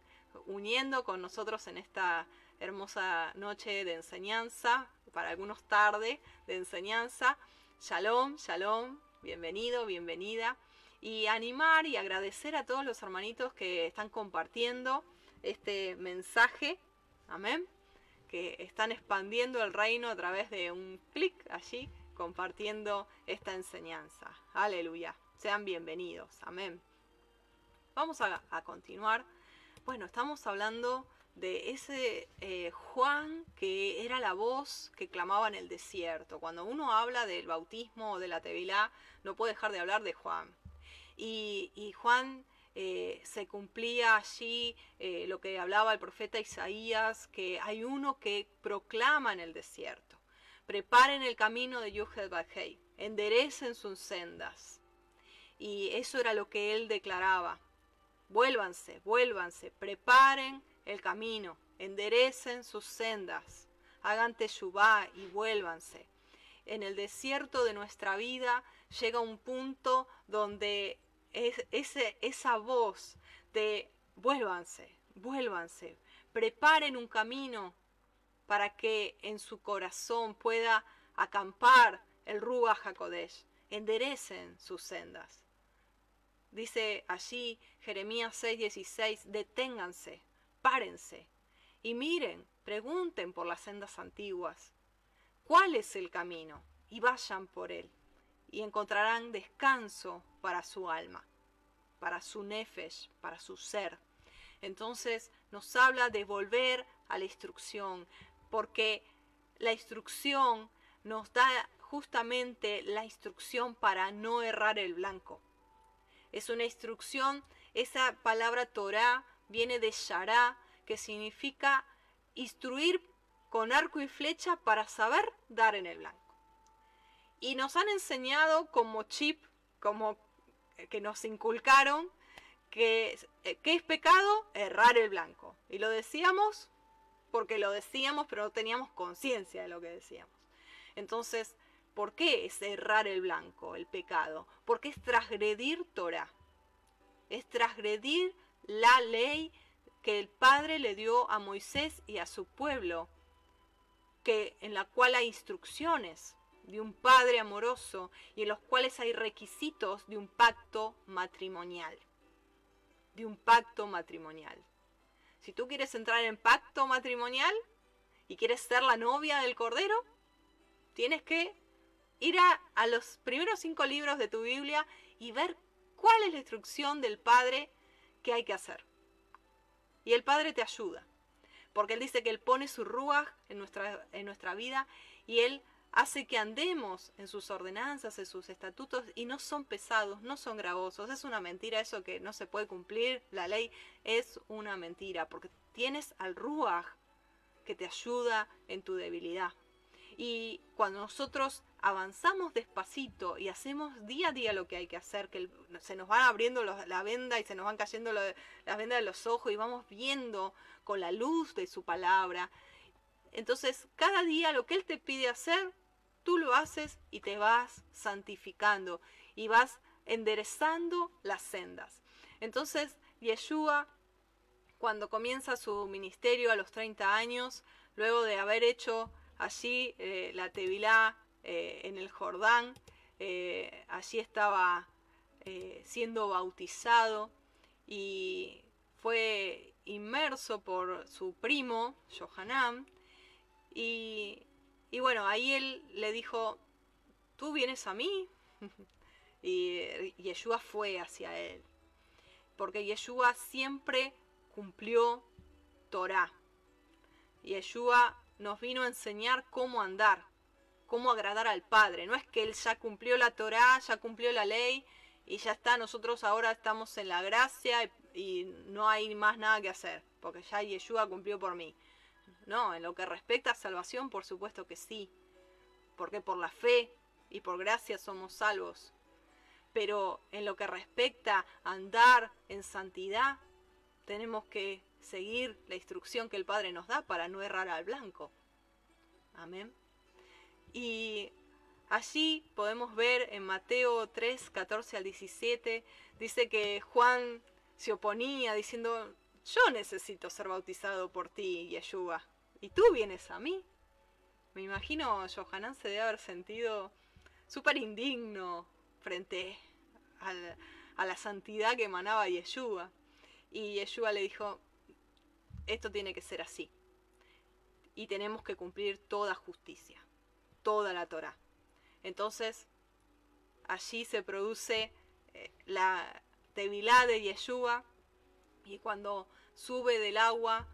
uniendo con nosotros en esta hermosa noche de enseñanza, para algunos tarde de enseñanza. Shalom, shalom, bienvenido, bienvenida. Y animar y agradecer a todos los hermanitos que están compartiendo este mensaje. Amén que están expandiendo el reino a través de un clic allí, compartiendo esta enseñanza. Aleluya. Sean bienvenidos. Amén. Vamos a, continuar. Bueno, estamos hablando de ese eh, Juan que era la voz que clamaba en el desierto. Cuando uno habla del bautismo o de la Tevilá, no puede dejar de hablar de Juan. Y, y Juan eh, se cumplía allí eh, lo que hablaba el profeta Isaías, que hay uno que proclama en el desierto, preparen el camino de Yuhed Bajei, enderecen sus sendas. Y eso era lo que él declaraba. Vuélvanse, vuélvanse, preparen el camino, enderecen sus sendas, hagan teshuvá y vuélvanse. En el desierto de nuestra vida llega un punto donde esa voz de vuélvanse, vuélvanse, preparen un camino para que en su corazón pueda acampar el Ruach HaKodesh, enderecen sus sendas. Dice allí Jeremías 6:16, deténganse, párense y miren, pregunten por las sendas antiguas, ¿cuál es el camino? Y vayan por él y encontrarán descanso para su alma, para su nefesh, para su ser. Entonces nos habla de volver a la instrucción, porque la instrucción nos da justamente la instrucción para no errar el blanco. Es una instrucción, esa palabra Torah viene de Shara, que significa instruir con arco y flecha para saber dar en el blanco. Y nos han enseñado como chip, como que nos inculcaron, que, eh, ¿qué es pecado? Errar el blanco. Y lo decíamos porque lo decíamos, pero no teníamos conciencia de lo que decíamos. Entonces, ¿por qué es errar el blanco, el pecado? Porque es transgredir Torah. Es transgredir la ley que el Padre le dio a Moisés y a su pueblo que, en la cual hay instrucciones de un padre amoroso y en los cuales hay requisitos de un pacto matrimonial. De un pacto matrimonial. Si tú quieres entrar en pacto matrimonial y quieres ser la novia del Cordero, tienes que ir a, a los primeros cinco libros de tu Biblia y ver cuál es la instrucción del Padre que hay que hacer. Y el Padre te ayuda, porque Él dice que Él pone su ruaj en nuestra, en nuestra vida y Él hace que andemos en sus ordenanzas, en sus estatutos, y no son pesados, no son gravosos. Es una mentira eso que no se puede cumplir, la ley es una mentira, porque tienes al Ruach que te ayuda en tu debilidad. Y cuando nosotros avanzamos despacito y hacemos día a día lo que hay que hacer, que se nos van abriendo la venda y se nos van cayendo las vendas de los ojos y vamos viendo con la luz de su palabra. Entonces, cada día lo que Él te pide hacer, tú lo haces y te vas santificando y vas enderezando las sendas. Entonces, Yeshua, cuando comienza su ministerio a los 30 años, luego de haber hecho allí eh, la Tevilá eh, en el Jordán, eh, allí estaba siendo bautizado y fue inmerso por su primo, Johanan, y y bueno, ahí él le dijo, tú vienes a mí. y Yeshua fue hacia él. Porque Yeshua siempre cumplió Torah. Yeshua nos vino a enseñar cómo andar, cómo agradar al Padre. No es que él ya cumplió la Torah, ya cumplió la ley y ya está, nosotros ahora estamos en la gracia y, y no hay más nada que hacer, porque ya Yeshua cumplió por mí. No, en lo que respecta a salvación, por supuesto que sí, porque por la fe y por gracia somos salvos. Pero en lo que respecta a andar en santidad, tenemos que seguir la instrucción que el Padre nos da para no errar al blanco. Amén. Y allí podemos ver en Mateo 3, 14 al 17, dice que Juan se oponía diciendo, yo necesito ser bautizado por ti, Yeshua, y tú vienes a mí. Me imagino Johanan se debe haber sentido súper indigno frente a la santidad que emanaba Yeshua. Y Yeshua le dijo, esto tiene que ser así. Y tenemos que cumplir toda justicia, toda la Torah. Entonces, allí se produce eh, la tevilá de Yeshua, y cuando sube del agua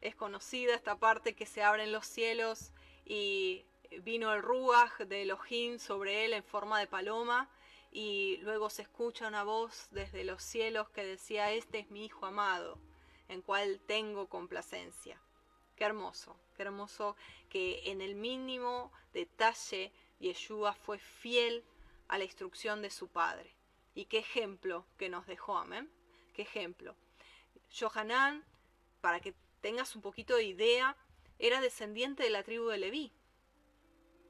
es conocida esta parte que se abren los cielos y vino el ruaj de Elohim sobre él en forma de paloma y luego se escucha una voz desde los cielos que decía este es mi hijo amado en cual tengo complacencia qué hermoso qué hermoso que en el mínimo detalle Yeshua fue fiel a la instrucción de su padre. Y qué ejemplo que nos dejó amén. Qué ejemplo. Johanan, para que tengas un poquito de idea, era descendiente de la tribu de Leví.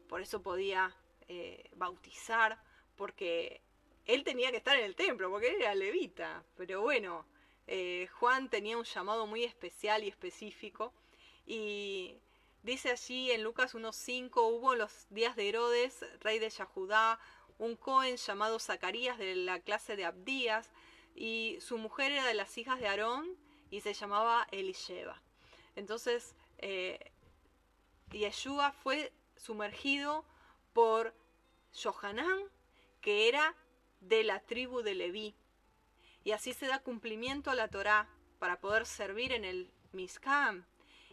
Por eso podía eh, bautizar, porque él tenía que estar en el templo, porque él era levita. Pero bueno, eh, Juan tenía un llamado muy especial y específico. Y dice allí en Lucas 1.5, hubo en los días de Herodes, rey de Yahudá, un Cohen llamado Zacarías de la clase de Abdías, y su mujer era de las hijas de Aarón y se llamaba Elisheba. Entonces, eh, Yeshua fue sumergido por Johanán, que era de la tribu de Leví. Y así se da cumplimiento a la Torá para poder servir en el Miskam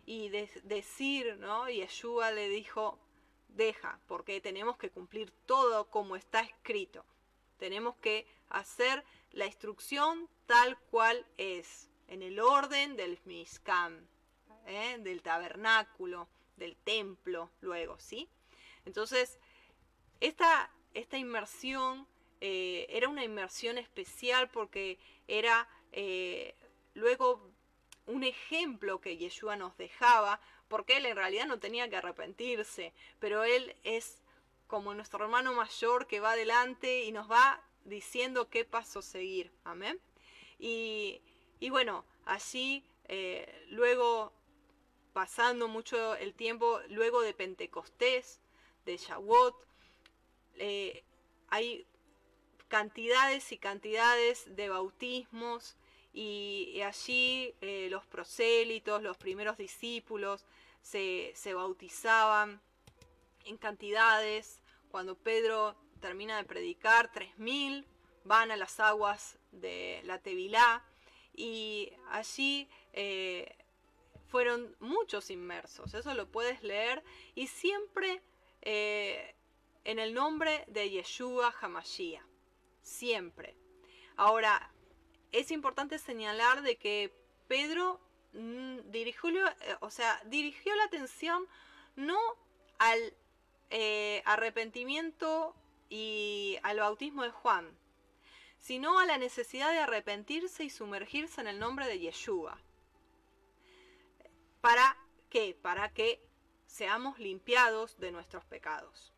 y decir, ¿no? Yeshua le dijo, deja, porque tenemos que cumplir todo como está escrito. Tenemos que hacer la instrucción tal cual es, en el orden del Mishkan, ¿eh? del tabernáculo, del templo, luego, ¿sí? Entonces, esta, esta inmersión eh, era una inmersión especial porque era eh, luego un ejemplo que Yeshua nos dejaba, porque él en realidad no tenía que arrepentirse, pero él es como nuestro hermano mayor que va adelante y nos va diciendo qué paso seguir. Amén. Y, bueno, allí luego pasando mucho el tiempo luego de Pentecostés, de Shavuot, eh, hay cantidades y cantidades de bautismos y, allí eh, los prosélitos, los primeros discípulos se, se bautizaban en cantidades. Cuando Pedro termina de predicar, 3.000 van a las aguas de la Tevilá y allí eh, fueron muchos inmersos, eso lo puedes leer y siempre eh, en el nombre de Yeshua Hamashiach, siempre. Ahora, es importante señalar de que Pedro mm, dirigió, eh, o sea, dirigió la atención no al arrepentimiento y al bautismo de Juan, sino a la necesidad de arrepentirse y sumergirse en el nombre de Yeshua. ¿Para qué? Para que seamos limpiados de nuestros pecados.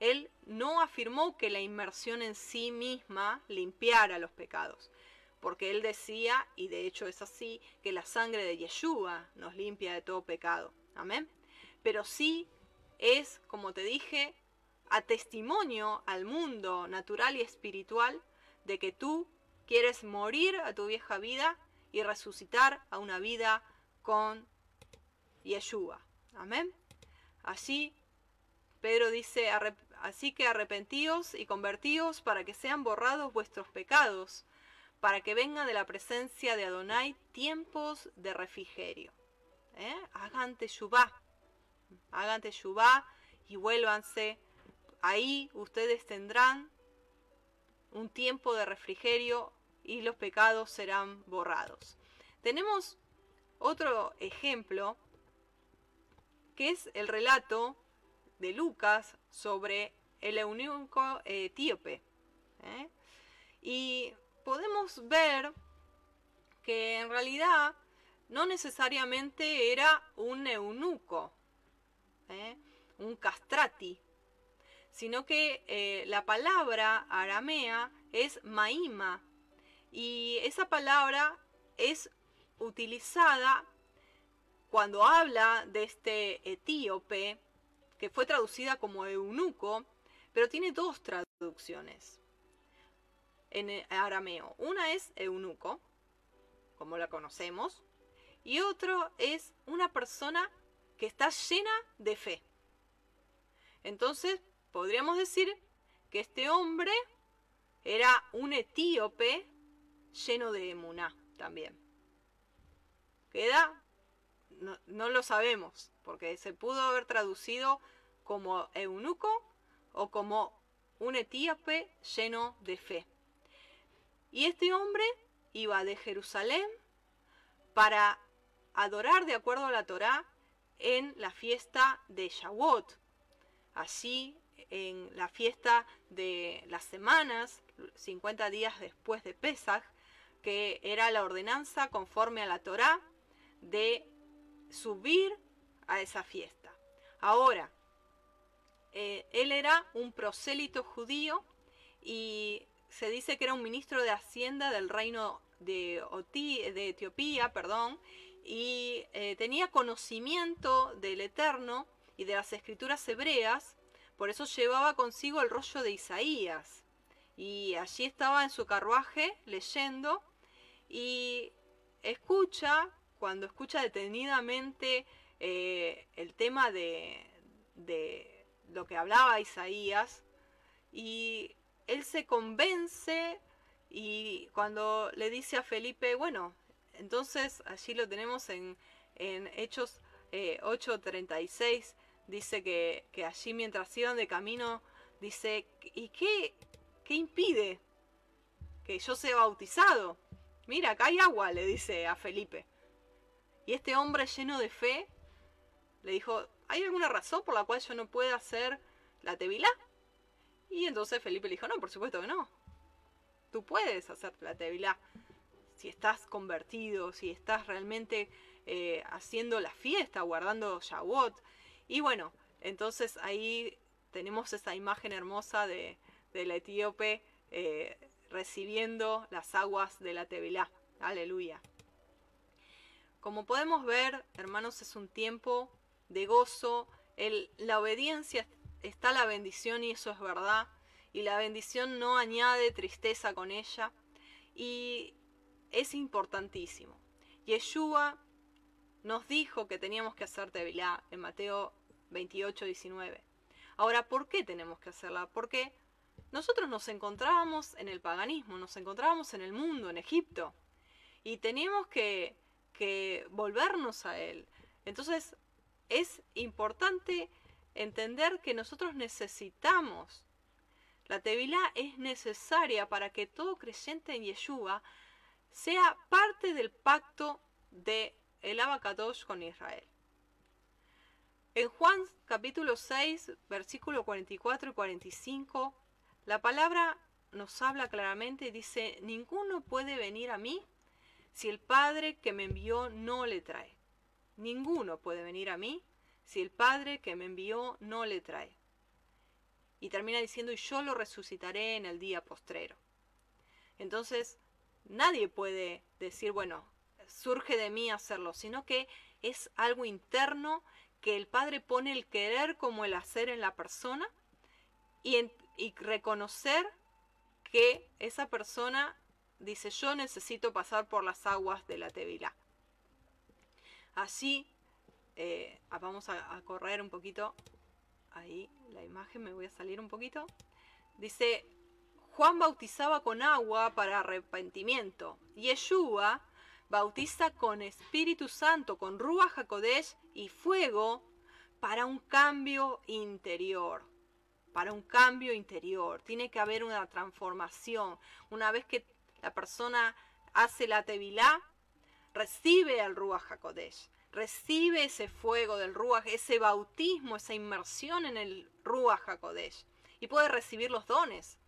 Él no afirmó que la inmersión en sí misma limpiara los pecados, porque él decía, y de hecho es así, que la sangre de Yeshua nos limpia de todo pecado. Amén. Pero sí es, como te dije, a testimonio al mundo natural y espiritual de que tú quieres morir a tu vieja vida y resucitar a una vida con Yeshua. Amén. Así Pedro dice, así que arrepentíos y convertíos para que sean borrados vuestros pecados, para que vengan de la presencia de Adonai tiempos de refrigerio. ¿Eh? Hagan teshuvá, hagan teshuvá y vuélvanse. Ahí ustedes tendrán un tiempo de refrigerio y los pecados serán borrados. Tenemos otro ejemplo que es el relato de Lucas sobre el eunuco etíope. ¿eh? Y podemos ver que en realidad no necesariamente era un eunuco, ¿eh? un castrati, sino que eh, la palabra aramea es maima y esa palabra es utilizada cuando habla de este etíope, que fue traducida como eunuco, pero tiene dos traducciones en arameo. Una es eunuco, como la conocemos, y otro es una persona que está llena de fe. Entonces, podríamos decir que este hombre era un etíope lleno de emuná también. Queda, no, lo sabemos, porque se pudo haber traducido como eunuco o como un etíope lleno de fe. Y este hombre iba de Jerusalén para adorar de acuerdo a la Torá en la fiesta de Shavuot. Así en la fiesta de las semanas, 50 días después de Pesach, que era la ordenanza conforme a la Torá de subir a esa fiesta. Ahora, eh, él era un prosélito judío y se dice que era un ministro de Hacienda del reino de, de Etiopía, perdón, y eh, tenía conocimiento del Eterno y de las escrituras hebreas, por eso llevaba consigo el rollo de Isaías. Y allí estaba en su carruaje leyendo y escucha, cuando escucha detenidamente eh, el tema de, lo que hablaba Isaías, y él se convence y cuando le dice a Felipe, bueno, entonces allí lo tenemos en, en Hechos eh, 8:36, dice que, allí mientras iban de camino, dice, ¿y qué, qué impide que yo sea bautizado? Mira, acá hay agua, le dice a Felipe. Y este hombre lleno de fe le dijo, ¿hay alguna razón por la cual yo no pueda hacer la tevilá? Y entonces Felipe le dijo, no, por supuesto que no. Tú puedes hacer la tevilá. Si estás convertido, si estás realmente eh, haciendo la fiesta, guardando Shavuot, y bueno, entonces ahí tenemos esa imagen hermosa de, del etíope eh, recibiendo las aguas de la Tevilá. Aleluya. Como podemos ver, hermanos, es un tiempo de gozo. El, la obediencia está la bendición y eso es verdad. Y la bendición no añade tristeza con ella. Y es importantísimo. Yeshua nos dijo que teníamos que hacer Tevilá en Mateo 28, 19. Ahora, ¿por qué tenemos que hacerla? Porque nosotros nos encontrábamos en el paganismo, nos encontrábamos en el mundo, en Egipto, y teníamos que, que volvernos a Él. Entonces, es importante entender que nosotros necesitamos, la Tevilá es necesaria para que todo creyente en Yeshua sea parte del pacto de el Abacadosh con Israel. En Juan capítulo 6, versículo 44 y 45, la palabra nos habla claramente y dice, ninguno puede venir a mí si el Padre que me envió no le trae. Ninguno puede venir a mí si el Padre que me envió no le trae. Y termina diciendo, y yo lo resucitaré en el día postrero. Entonces, nadie puede decir, bueno, surge de mí hacerlo, sino que es algo interno que el Padre pone el querer como el hacer en la persona y, y reconocer que esa persona dice yo necesito pasar por las aguas de la Tevilá. Así, eh, vamos a, a, correr un poquito, ahí la imagen, me voy a salir un poquito. Dice, Juan bautizaba con agua para arrepentimiento. Yeshua bautiza con Espíritu Santo, con Ruach HaKodesh y fuego para un cambio interior. Para un cambio interior. Tiene que haber una transformación. Una vez que la persona hace la Tevilá, recibe el Ruach HaKodesh. Recibe ese fuego del Ruach, ese bautismo, esa inmersión en el Ruach HaKodesh. Y puede recibir los dones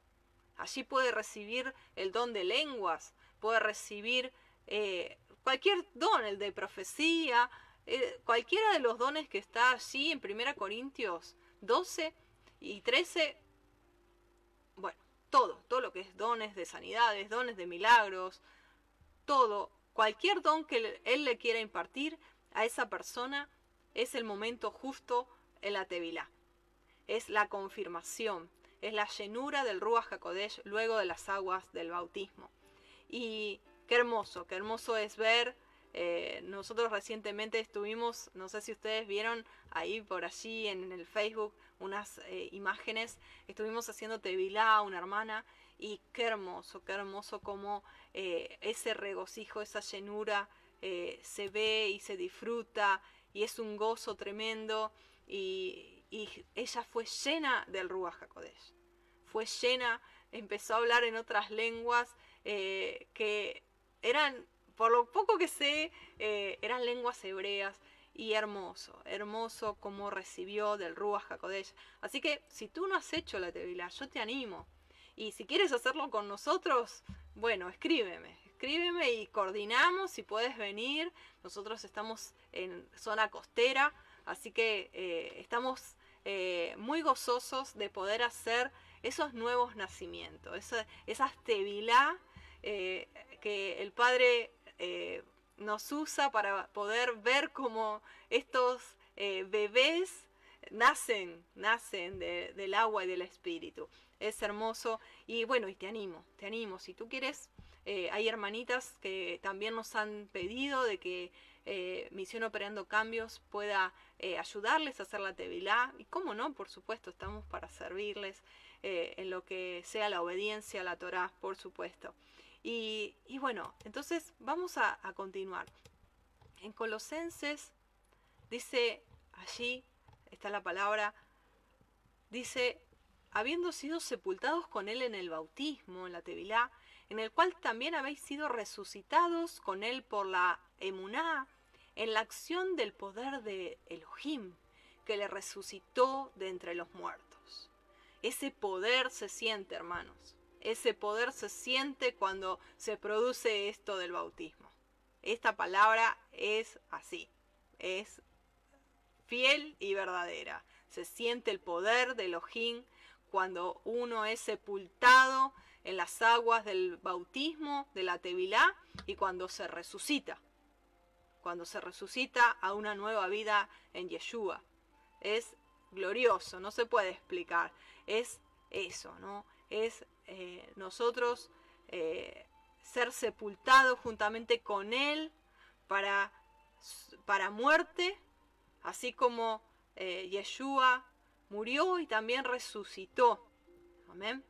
Allí puede recibir el don de lenguas, puede recibir eh, cualquier don, el de profecía, eh, cualquiera de los dones que está allí en 1 Corintios 12 y 13. Todo, todo lo que es dones de sanidades, dones de milagros, todo, cualquier don que él le quiera impartir a esa persona es el momento justo en la Tevilá. Es la confirmación, es la llenura del Ruach HaKodesh luego de las aguas del bautismo. Y qué hermoso, qué hermoso es ver. Eh, nosotros recientemente estuvimos, no sé si ustedes vieron ahí por allí en, el Facebook unas eh, imágenes, estuvimos haciendo Tevilá, una hermana, y qué hermoso, qué hermoso como eh, ese regocijo, esa llenura se ve y se disfruta y es un gozo tremendo y, y ella fue llena del Ruach HaKodesh. Fue llena, empezó a hablar en otras lenguas eh, que eran, por lo poco que sé, eh, eran lenguas hebreas. Y hermoso, hermoso como recibió del Ruach HaKodesh. Así que si tú no has hecho la Tevilá, yo te animo. Y si quieres hacerlo con nosotros, bueno, escríbeme, escríbeme y coordinamos si puedes venir. Nosotros estamos en zona costera, así que eh, estamos eh, muy gozosos de poder hacer esos nuevos nacimientos, esa, esas tevilá eh, que el Padre nos usa para poder ver cómo estos bebés nacen, nacen del agua y del espíritu. Es hermoso y bueno, y te animo, te animo, si tú quieres, hay hermanitas que también nos han pedido de que eh, Misión Operando Cambios pueda eh, ayudarles a hacer la Tevilá. Y cómo no, por supuesto, estamos para servirles eh, en lo que sea la obediencia a la Torá, por supuesto. Y, bueno, entonces vamos a, a continuar. En Colosenses dice allí, está la palabra, dice, habiendo sido sepultados con él en el bautismo, en la Tevilá, en el cual también habéis sido resucitados con él por la emuná, en la acción del poder de Elohim, que le resucitó de entre los muertos. Ese poder se siente, hermanos. Ese poder se siente cuando se produce esto del bautismo. Esta palabra es así, es fiel y verdadera. Se siente el poder de Elohim cuando uno es sepultado en las aguas del bautismo, de la Tevilá, y cuando se resucita cuando se resucita a una nueva vida en Yeshua. Es glorioso, no se puede explicar. Es eso, ¿no? Es eh, nosotros eh, ser sepultados juntamente con Él para, para muerte, así como eh, Yeshua murió y también resucitó. Amén.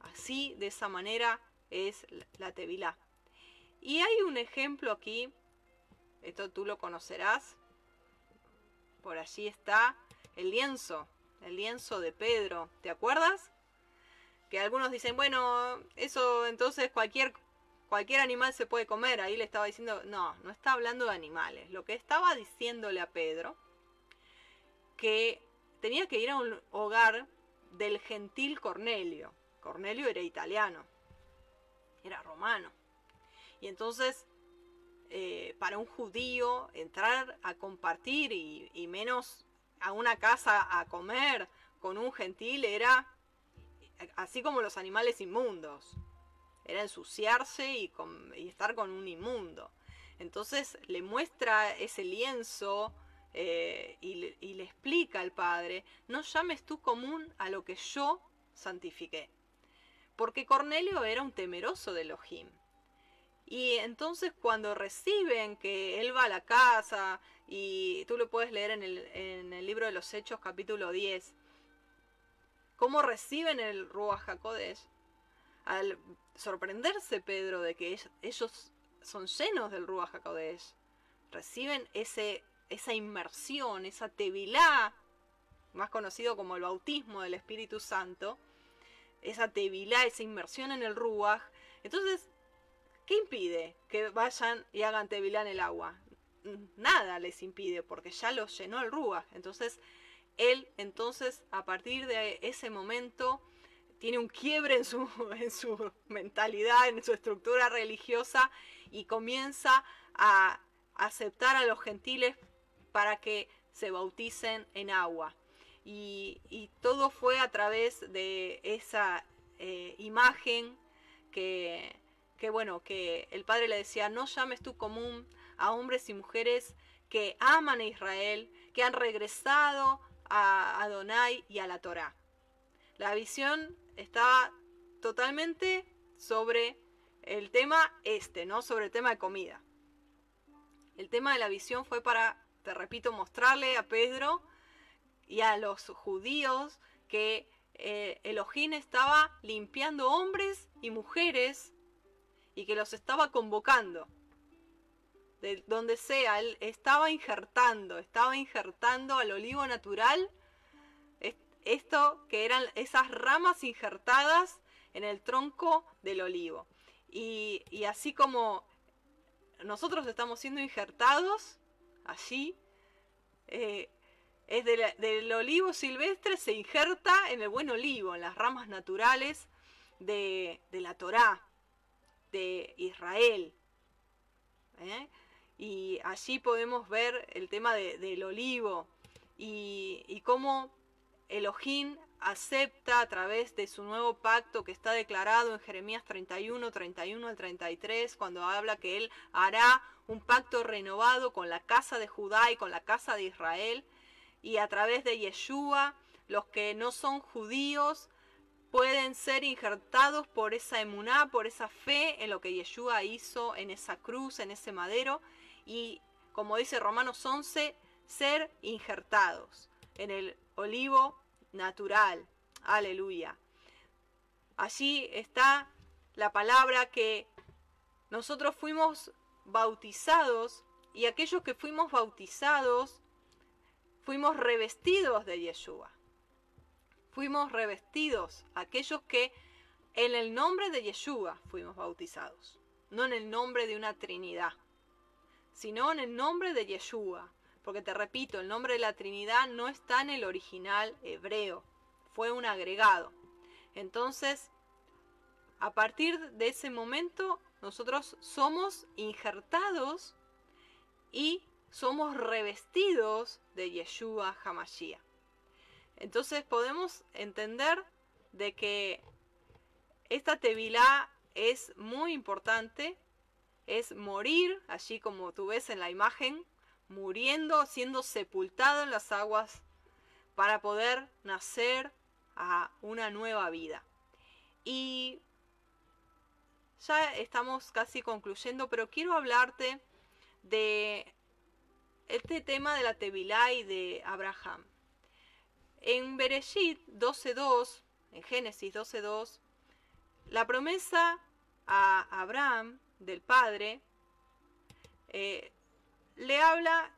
Así, de esa manera, es la Tevilá. Y hay un ejemplo aquí, esto tú lo conocerás, por allí está el lienzo, el lienzo de Pedro, ¿te acuerdas? Que algunos dicen, bueno, eso entonces cualquier, cualquier animal se puede comer, ahí le estaba diciendo, no, no está hablando de animales, lo que estaba diciéndole a Pedro, que tenía que ir a un hogar del gentil Cornelio. Cornelio era italiano, era romano. Y entonces, eh, para un judío, entrar a compartir y, menos a una casa a comer con un gentil era así como los animales inmundos. Era ensuciarse y, estar con un inmundo. Entonces le muestra ese lienzo eh, y, le explica al Padre, no llames tú común a lo que yo santifiqué. Porque Cornelio era un temeroso de Elohim. Y entonces cuando reciben que él va a la casa, y tú lo puedes leer en el, libro de los Hechos capítulo 10, cómo reciben el Ruach HaKodesh, al sorprenderse Pedro de que ellos son llenos del Ruach HaKodesh, reciben ese, esa inmersión, esa tevilá, más conocido como el bautismo del Espíritu Santo, esa tevilá, esa inmersión en el Ruach, entonces ¿Qué impide que vayan y hagan tevilá en el agua? Nada les impide porque ya los llenó el Rúa. Entonces, él, entonces, a partir de ese momento, tiene un quiebre en su, en su mentalidad, en su estructura religiosa y comienza a aceptar a los gentiles para que se bauticen en agua. Y, todo fue a través de esa eh, imagen que, que bueno, que el padre le decía, no llames tú común a hombres y mujeres que aman a Israel, que han regresado a Adonai y a la Torá. La visión estaba totalmente sobre el tema este, ¿no? Sobre el tema de comida. El tema de la visión fue para, te repito, mostrarle a Pedro y a los judíos que eh, Elohim estaba limpiando hombres y mujeres y que los estaba convocando. De donde sea, él estaba injertando, estaba injertando al olivo natural esto que eran esas ramas injertadas en el tronco del olivo. Y, así como nosotros estamos siendo injertados allí, eh, es del olivo silvestre se injerta en el buen olivo, en las ramas naturales de, de la Torá, de Israel. ¿eh? Y allí podemos ver el tema del olivo y, y cómo Elohim acepta a través de su nuevo pacto que está declarado en Jeremías 31, 31 al 33, cuando habla que él hará un pacto renovado con la casa de Judá y con la casa de Israel, y a través de Yeshua, los que no son judíos pueden ser injertados por esa emuná, por esa fe en lo que Yeshua hizo en esa cruz, en ese madero, y como dice Romanos 11, ser injertados en el olivo natural. Aleluya. Allí está la palabra que nosotros fuimos bautizados y aquellos que fuimos bautizados fuimos revestidos de Yeshua fuimos revestidos, aquellos que en el nombre de Yeshua fuimos bautizados, no en el nombre de una Trinidad, sino en el nombre de Yeshua, porque te repito, el nombre de la Trinidad no está en el original hebreo, fue un agregado. Entonces, a partir de ese momento, nosotros somos injertados y somos revestidos de Yeshua Hamashiach. Entonces podemos entender de que esta tevilá es muy importante es morir, allí como tú ves en la imagen, muriendo, siendo sepultado en las aguas para poder nacer a una nueva vida. Y ya estamos casi concluyendo, pero quiero hablarte de este tema de la Tevilá y de Abraham. En Bereshit 12.2, en Génesis 12.2, la promesa a Abraham del Padre eh, le habla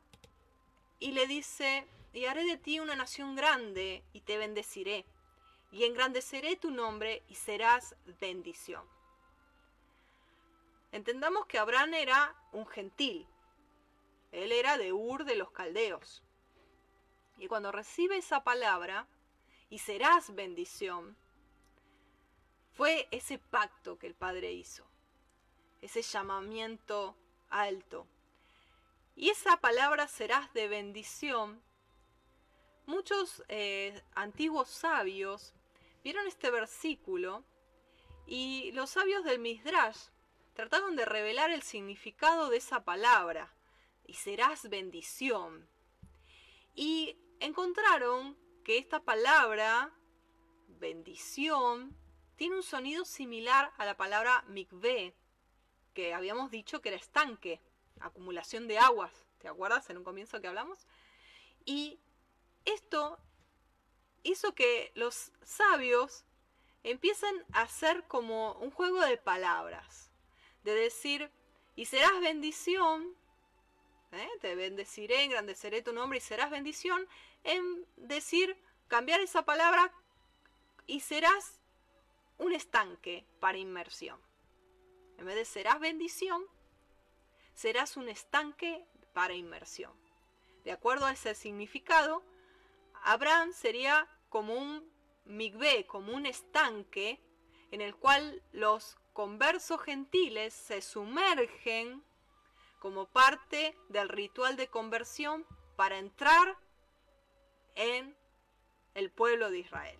y le dice, y haré de ti una nación grande y te bendeciré, y engrandeceré tu nombre y serás bendición. Entendamos que Abraham era un gentil, él era de Ur de los Caldeos. Y cuando recibe esa palabra, y serás bendición, fue ese pacto que el Padre hizo, ese llamamiento alto. Y esa palabra serás de bendición. Muchos eh, antiguos sabios vieron este versículo y los sabios del Midrash trataron de revelar el significado de esa palabra y serás bendición. Y encontraron que esta palabra, bendición, tiene un sonido similar a la palabra mikve, que habíamos dicho que era estanque, acumulación de aguas. ¿Te acuerdas en un comienzo que hablamos? Y esto hizo que los sabios empiecen a hacer como un juego de palabras, de decir, y serás bendición, ¿eh? te bendeciré, engrandeceré tu nombre y serás bendición, en decir, cambiar esa palabra y serás un estanque para inmersión. En vez de serás bendición, serás un estanque para inmersión. De acuerdo a ese significado, Abraham sería como un migbe, como un estanque en el cual los conversos gentiles se sumergen como parte del ritual de conversión para entrar en el pueblo de Israel,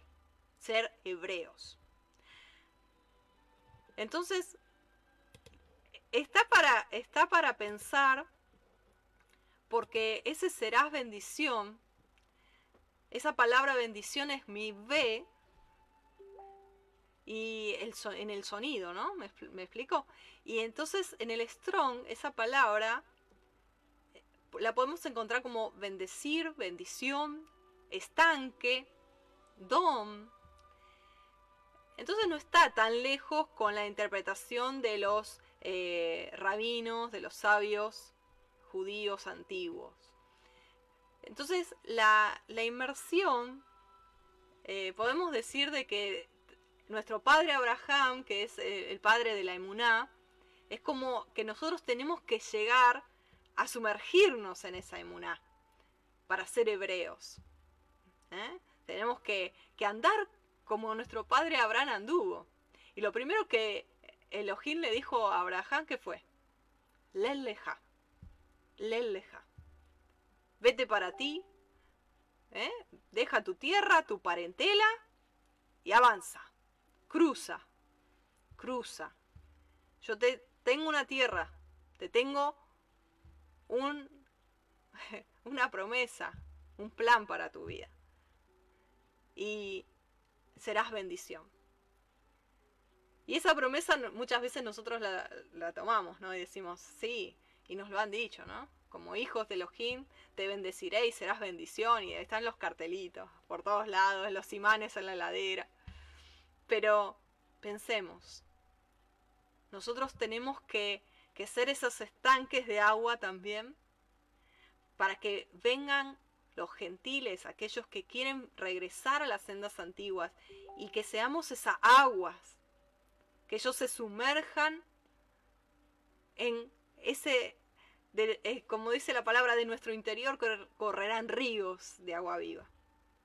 ser hebreos. Entonces, está para, está para pensar, porque ese serás bendición, esa palabra bendición es mi B, y el en el sonido, ¿no? ¿Me, ¿Me, explico? Y entonces en el strong, esa palabra eh, la podemos encontrar como bendecir, bendición, estanque, dom. Entonces no está tan lejos con la interpretación de los eh, rabinos, de los sabios judíos antiguos. Entonces la, la inmersión, eh, podemos decir de que nuestro padre Abraham, que es eh, el padre de la emuná, es como que nosotros tenemos que llegar a sumergirnos en esa emuná para ser hebreos. ¿eh? Tenemos que, andar como nuestro padre Abraham anduvo. Y lo primero que Elohim le dijo a Abraham, ¿qué fue? Leleja. Leleja. Vete para ti, ¿eh? deja tu tierra, tu parentela y avanza cruza, cruza. Yo te tengo una tierra, te tengo un, una promesa, un plan para tu vida. Y serás bendición. Y esa promesa muchas veces nosotros la, tomamos, ¿no? Y decimos, sí, y nos lo han dicho, ¿no? Como hijos de Elohim, te bendeciré y serás bendición. Y están los cartelitos por todos lados, los imanes en la ladera. Pero pensemos, nosotros tenemos que, que ser esos estanques de agua también para que vengan los gentiles, aquellos que quieren regresar a las sendas antiguas y que seamos esas aguas, que ellos se sumerjan en ese, eh, como dice la palabra, de nuestro interior correrán ríos de agua viva,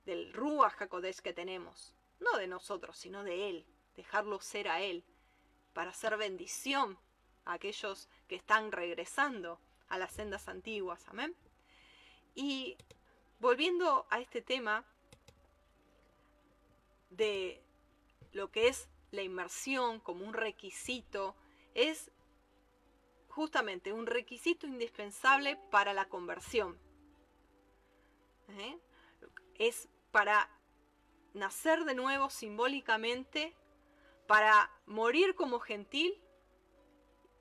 del Ruach HaKodesh que tenemos no de nosotros, sino de Él, dejarlo ser a Él, para hacer bendición a aquellos que están regresando a las sendas antiguas. Amén. Y volviendo a este tema de lo que es la inmersión como un requisito, es justamente un requisito indispensable para la conversión. ¿Eh? Es para nacer de nuevo simbólicamente, para morir como gentil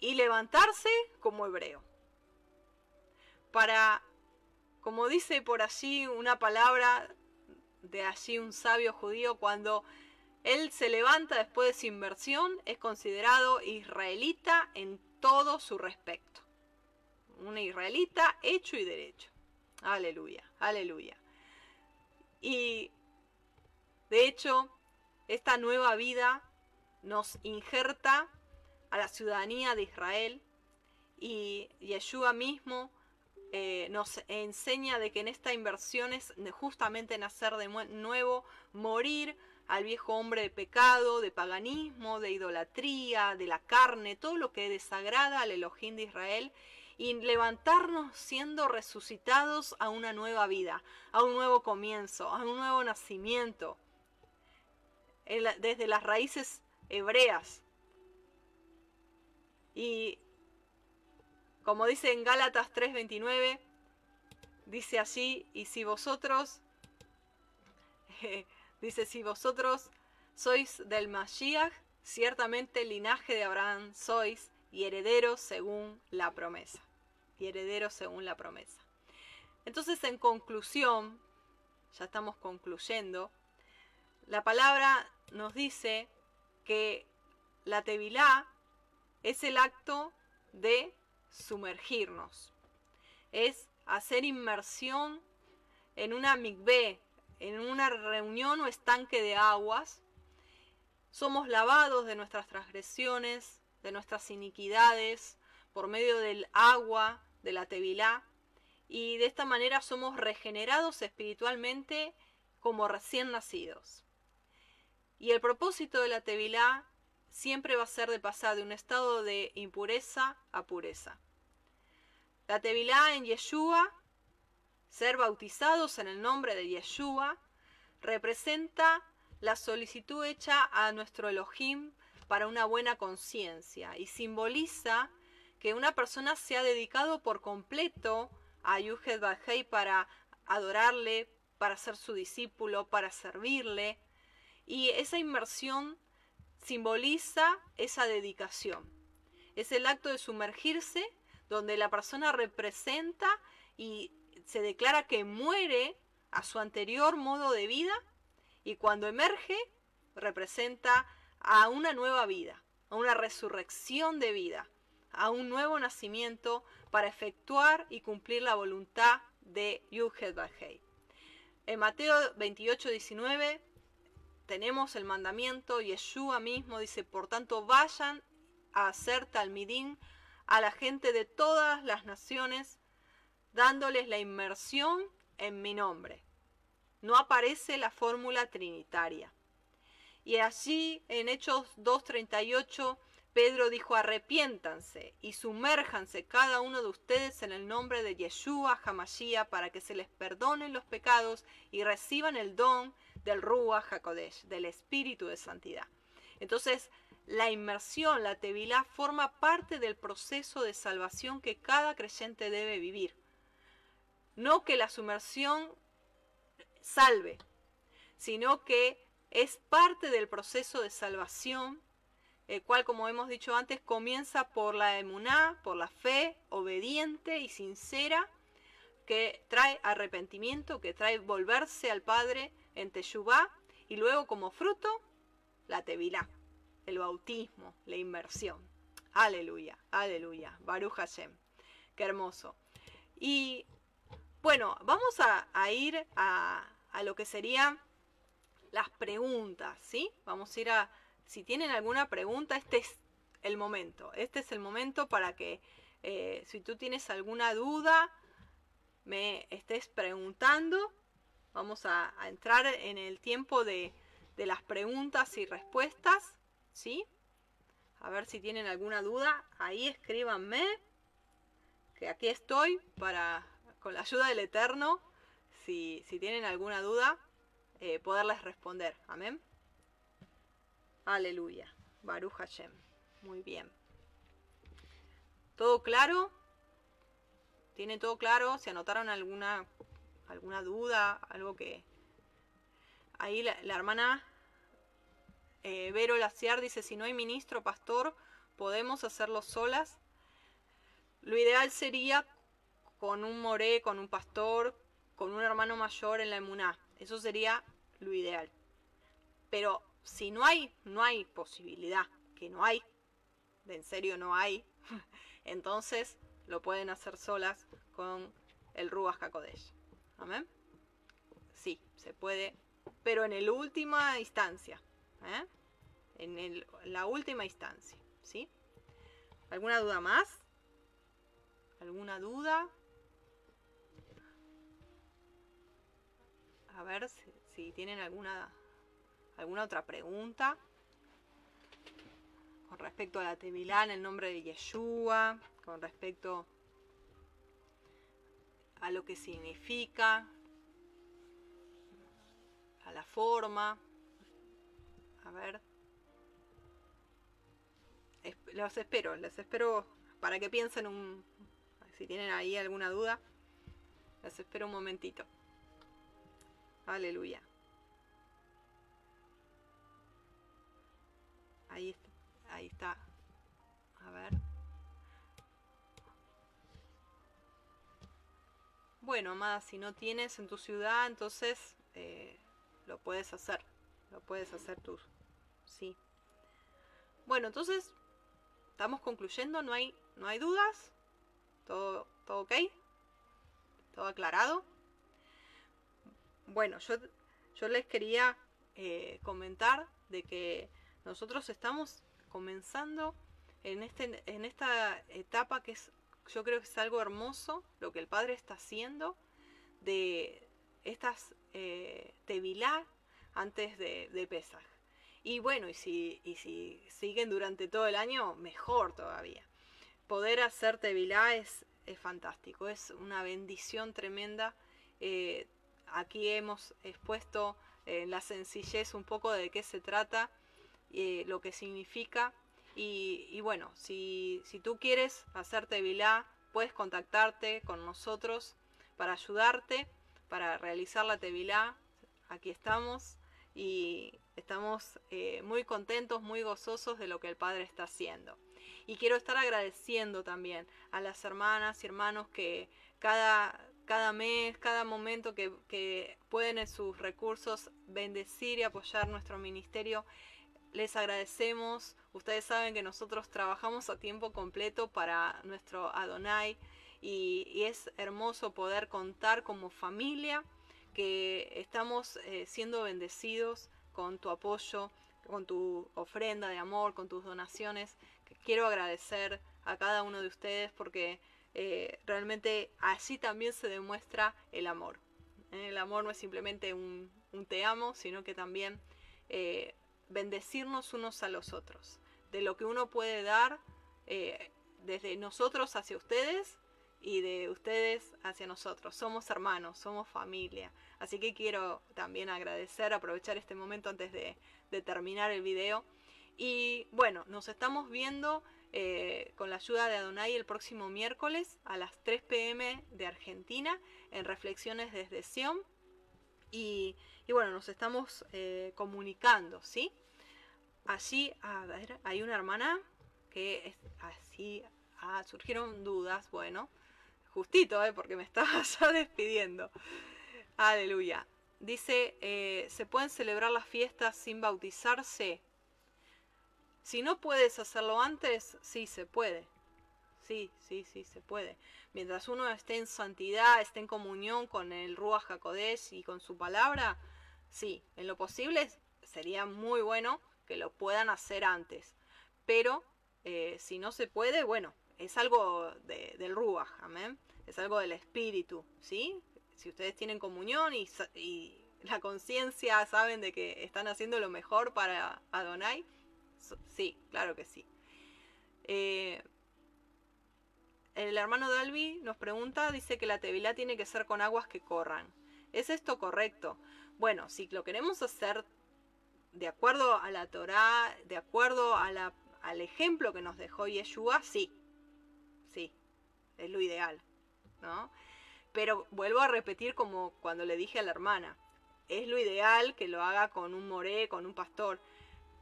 y levantarse como hebreo. Para, como dice por allí una palabra de allí un sabio judío, cuando él se levanta después de su inversión, es considerado israelita en todo su respecto. Un israelita hecho y derecho. Aleluya, aleluya. Y de hecho, esta nueva vida nos injerta a la ciudadanía de Israel y Yeshua mismo eh, nos enseña de que en esta inversión es justamente nacer de nuevo, morir al viejo hombre de pecado, de paganismo, de idolatría, de la carne, todo lo que desagrada al Elohim de Israel y levantarnos siendo resucitados a una nueva vida, a un nuevo comienzo, a un nuevo nacimiento, desde las raíces hebreas, y como dice en Gálatas 3:29, dice así, y si vosotros, dice, si vosotros sois del Mashiach, ciertamente linaje de Abraham sois y herederos según la promesa. Y herederos según la promesa. Entonces, en conclusión, ya estamos concluyendo, la palabra nos dice que la Tevilá es el acto de sumergirnos. Es hacer inmersión en una migbe, en una reunión o estanque de aguas. Somos lavados de nuestras transgresiones, de nuestras iniquidades, por medio del agua, de la tevilá, y de esta manera somos regenerados espiritualmente como recién nacidos. Y el propósito de la tevilá siempre va a ser de pasar de un estado de impureza a pureza. La Tevilá en Yeshua, ser bautizados en el nombre de Yeshua, representa la solicitud hecha a nuestro Elohim para una buena conciencia y simboliza que una persona se ha dedicado por completo a Yuhed Bajei para adorarle, para ser su discípulo, para servirle. Y esa inmersión simboliza esa dedicación. Es el acto de sumergirse donde la persona representa y se declara que muere a su anterior modo de vida y cuando emerge representa a una nueva vida, a una resurrección de vida, a un nuevo nacimiento para efectuar y cumplir la voluntad de Yuhed Bajei. En Mateo 28, 19 tenemos el mandamiento, Yeshua mismo dice, por tanto vayan a hacer talmidín a la gente de todas las naciones, dándoles la inmersión en mi nombre. No aparece la fórmula trinitaria. Y allí en Hechos 2.38 Pedro dijo, arrepiéntanse y sumérjanse cada uno de ustedes en el nombre de Yeshua Hamashia para que se les perdonen los pecados y reciban el don del Ruach HaKodesh, del Espíritu de Santidad. Entonces, la inmersión, la tevilá, forma parte del proceso de salvación que cada creyente debe vivir. No que la sumersión salve, sino que es parte del proceso de salvación, el cual, como hemos dicho antes, comienza por la emuná, por la fe obediente y sincera, que trae arrepentimiento, que trae volverse al Padre, en Teshuvah y luego como fruto la Tevilá, el bautismo, la inmersión. Aleluya, aleluya, Baruch Hashem. Qué hermoso. Y bueno, vamos a, ir a, a, lo que serían las preguntas, ¿sí? Vamos a ir a, si tienen alguna pregunta, este es el momento. Este es el momento para que, eh, si tú tienes alguna duda, me estés preguntando Vamos a, entrar en el tiempo de, las preguntas y respuestas. ¿Sí? A ver si tienen alguna duda. Ahí escríbanme. Que aquí estoy para, con la ayuda del Eterno, si, tienen alguna duda, eh, poderles responder. Amén. Aleluya. Baruch Hashem. Muy bien. ¿Todo claro? ¿Tiene todo claro? ¿Se anotaron alguna, alguna duda? Algo que... Ahí la, hermana eh, Vero Laciar dice, si no hay ministro, pastor, podemos hacerlo solas. Lo ideal sería con un moré, con un pastor, con un hermano mayor en la emuná. Eso sería lo ideal. Pero si no hay, no hay posibilidad, que no hay, de en serio no hay, entonces lo pueden hacer solas con el Ruach HaKodesh. ¿Amén? Sí, se puede, pero en la última instancia. ¿eh? En la última instancia. ¿Sí? ¿Alguna duda más? ¿Alguna duda? A ver si, tienen alguna, alguna otra pregunta con respecto a la Tevilá en el nombre de Yeshua, con respecto a lo que significa, a la forma. A ver. Los espero, les espero para que piensen un... Si tienen ahí alguna duda, les espero un momentito. Aleluya. Ahí. Ahí está. A ver. Bueno, amada, si no tienes en tu ciudad, entonces eh, lo puedes hacer. Lo puedes hacer tú. Sí. Bueno, entonces estamos concluyendo. No hay, no hay dudas. Todo, todo ok. Todo aclarado. Bueno, yo, yo les quería eh, comentar de que nosotros estamos comenzando en, este, en esta etapa que es, yo creo que es algo hermoso, lo que el Padre está haciendo, de estas eh, tevilá antes de, de Pesaj. Y bueno, y si, y si siguen durante todo el año, mejor todavía. Poder hacer tevilá es, es fantástico, es una bendición tremenda. Eh, aquí hemos expuesto en la sencillez un poco de qué se trata, eh, lo que significa. Y, bueno, si, si, tú quieres hacerte vilá, puedes contactarte con nosotros para ayudarte, para realizar la tevilá. Aquí estamos y estamos eh, muy contentos, muy gozosos de lo que el Padre está haciendo. Y quiero estar agradeciendo también a las hermanas y hermanos que cada, cada mes, cada momento que, pueden en sus recursos bendecir y apoyar nuestro ministerio. Les agradecemos. Ustedes saben que nosotros trabajamos a tiempo completo para nuestro Adonai y, es hermoso poder contar como familia que estamos eh, siendo bendecidos con tu apoyo, con tu ofrenda de amor, con tus donaciones. Quiero agradecer a cada uno de ustedes porque eh, realmente así también se demuestra el amor. Eh, el amor no es simplemente un, te amo, sino que también eh, bendecirnos unos a los otros. De lo que uno puede dar desde nosotros hacia ustedes y de ustedes hacia nosotros. Somos hermanos, somos familia. Así que quiero también agradecer, aprovechar este momento antes de, de terminar el video. Y bueno, nos estamos viendo eh, con la ayuda de Adonai el próximo miércoles a las 3 pm de Argentina en Reflexiones desde Sion. Y, bueno, nos estamos eh, comunicando, ¿sí? Allí, a ver, hay una hermana que es así, ah, surgieron dudas, bueno, justito, ¿eh? porque me estaba ya despidiendo. Aleluya. Dice, ¿se pueden celebrar las fiestas sin bautizarse? Si no puedes hacerlo antes, sí se puede. Sí, sí, sí, se puede. Mientras uno esté en santidad, esté en comunión con el Ruach HaKodesh y con su palabra, sí, en lo posible sería muy bueno que lo puedan hacer antes. Pero eh, si no se puede, bueno, es algo del Ruach, amén. Es algo del espíritu, ¿sí? Si ustedes tienen comunión y, y la conciencia saben de que están haciendo lo mejor para Adonai, Sí, claro que sí. Eh, el hermano Dalby nos pregunta, dice que la tevilá tiene que ser con aguas que corran. ¿Es esto correcto? Bueno, si lo queremos hacer de acuerdo a la Torá, de acuerdo a la, al ejemplo que nos dejó Yeshua, sí. sí, es lo ideal, ¿no? Pero vuelvo a repetir como cuando le dije a la hermana, es lo ideal que lo haga con un moré, con un pastor,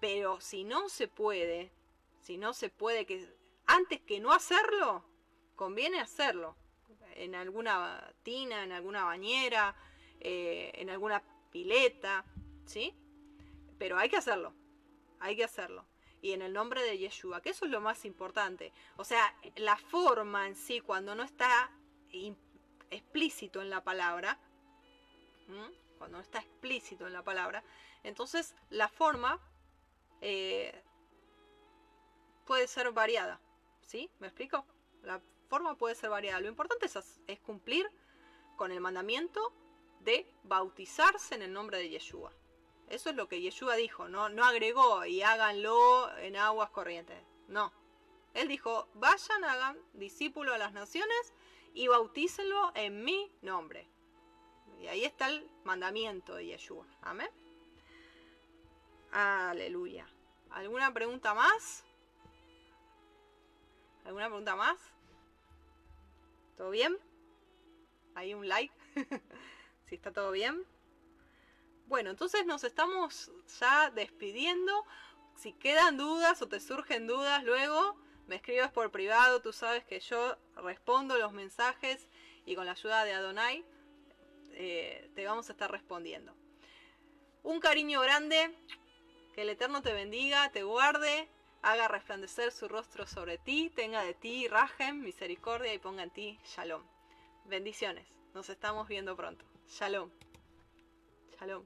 pero si no se puede, si no se puede, que antes que no hacerlo, conviene hacerlo en alguna tina, en alguna bañera, eh, en alguna pileta, ¿sí? Pero hay que hacerlo, hay que hacerlo. Y en el nombre de Yeshua, que eso es lo más importante. O sea, la forma en sí, cuando no está explícito en la palabra, cuando no está explícito en la palabra, entonces la forma eh, puede ser variada. ¿Sí? ¿Me explico? La forma puede ser variada. Lo importante es, cumplir con el mandamiento de bautizarse en el nombre de Yeshua. Eso es lo que Yeshua dijo, no, no agregó y háganlo en aguas corrientes. No. Él dijo, vayan, hagan discípulo a las naciones y bautícenlo en mi nombre. Y ahí está el mandamiento de Yeshua. Amén. Aleluya. ¿Alguna pregunta más? ¿Alguna pregunta más? ¿Todo bien? ¿Hay un like? si está todo bien. Bueno, entonces nos estamos ya despidiendo. Si quedan dudas o te surgen dudas luego, me escribes por privado. Tú sabes que yo respondo los mensajes y con la ayuda de Adonai eh, te vamos a estar respondiendo. Un cariño grande. Que el Eterno te bendiga, te guarde haga resplandecer su rostro sobre ti, tenga de ti rajem, misericordia y ponga en ti shalom. Bendiciones, nos estamos viendo pronto. Shalom. Shalom.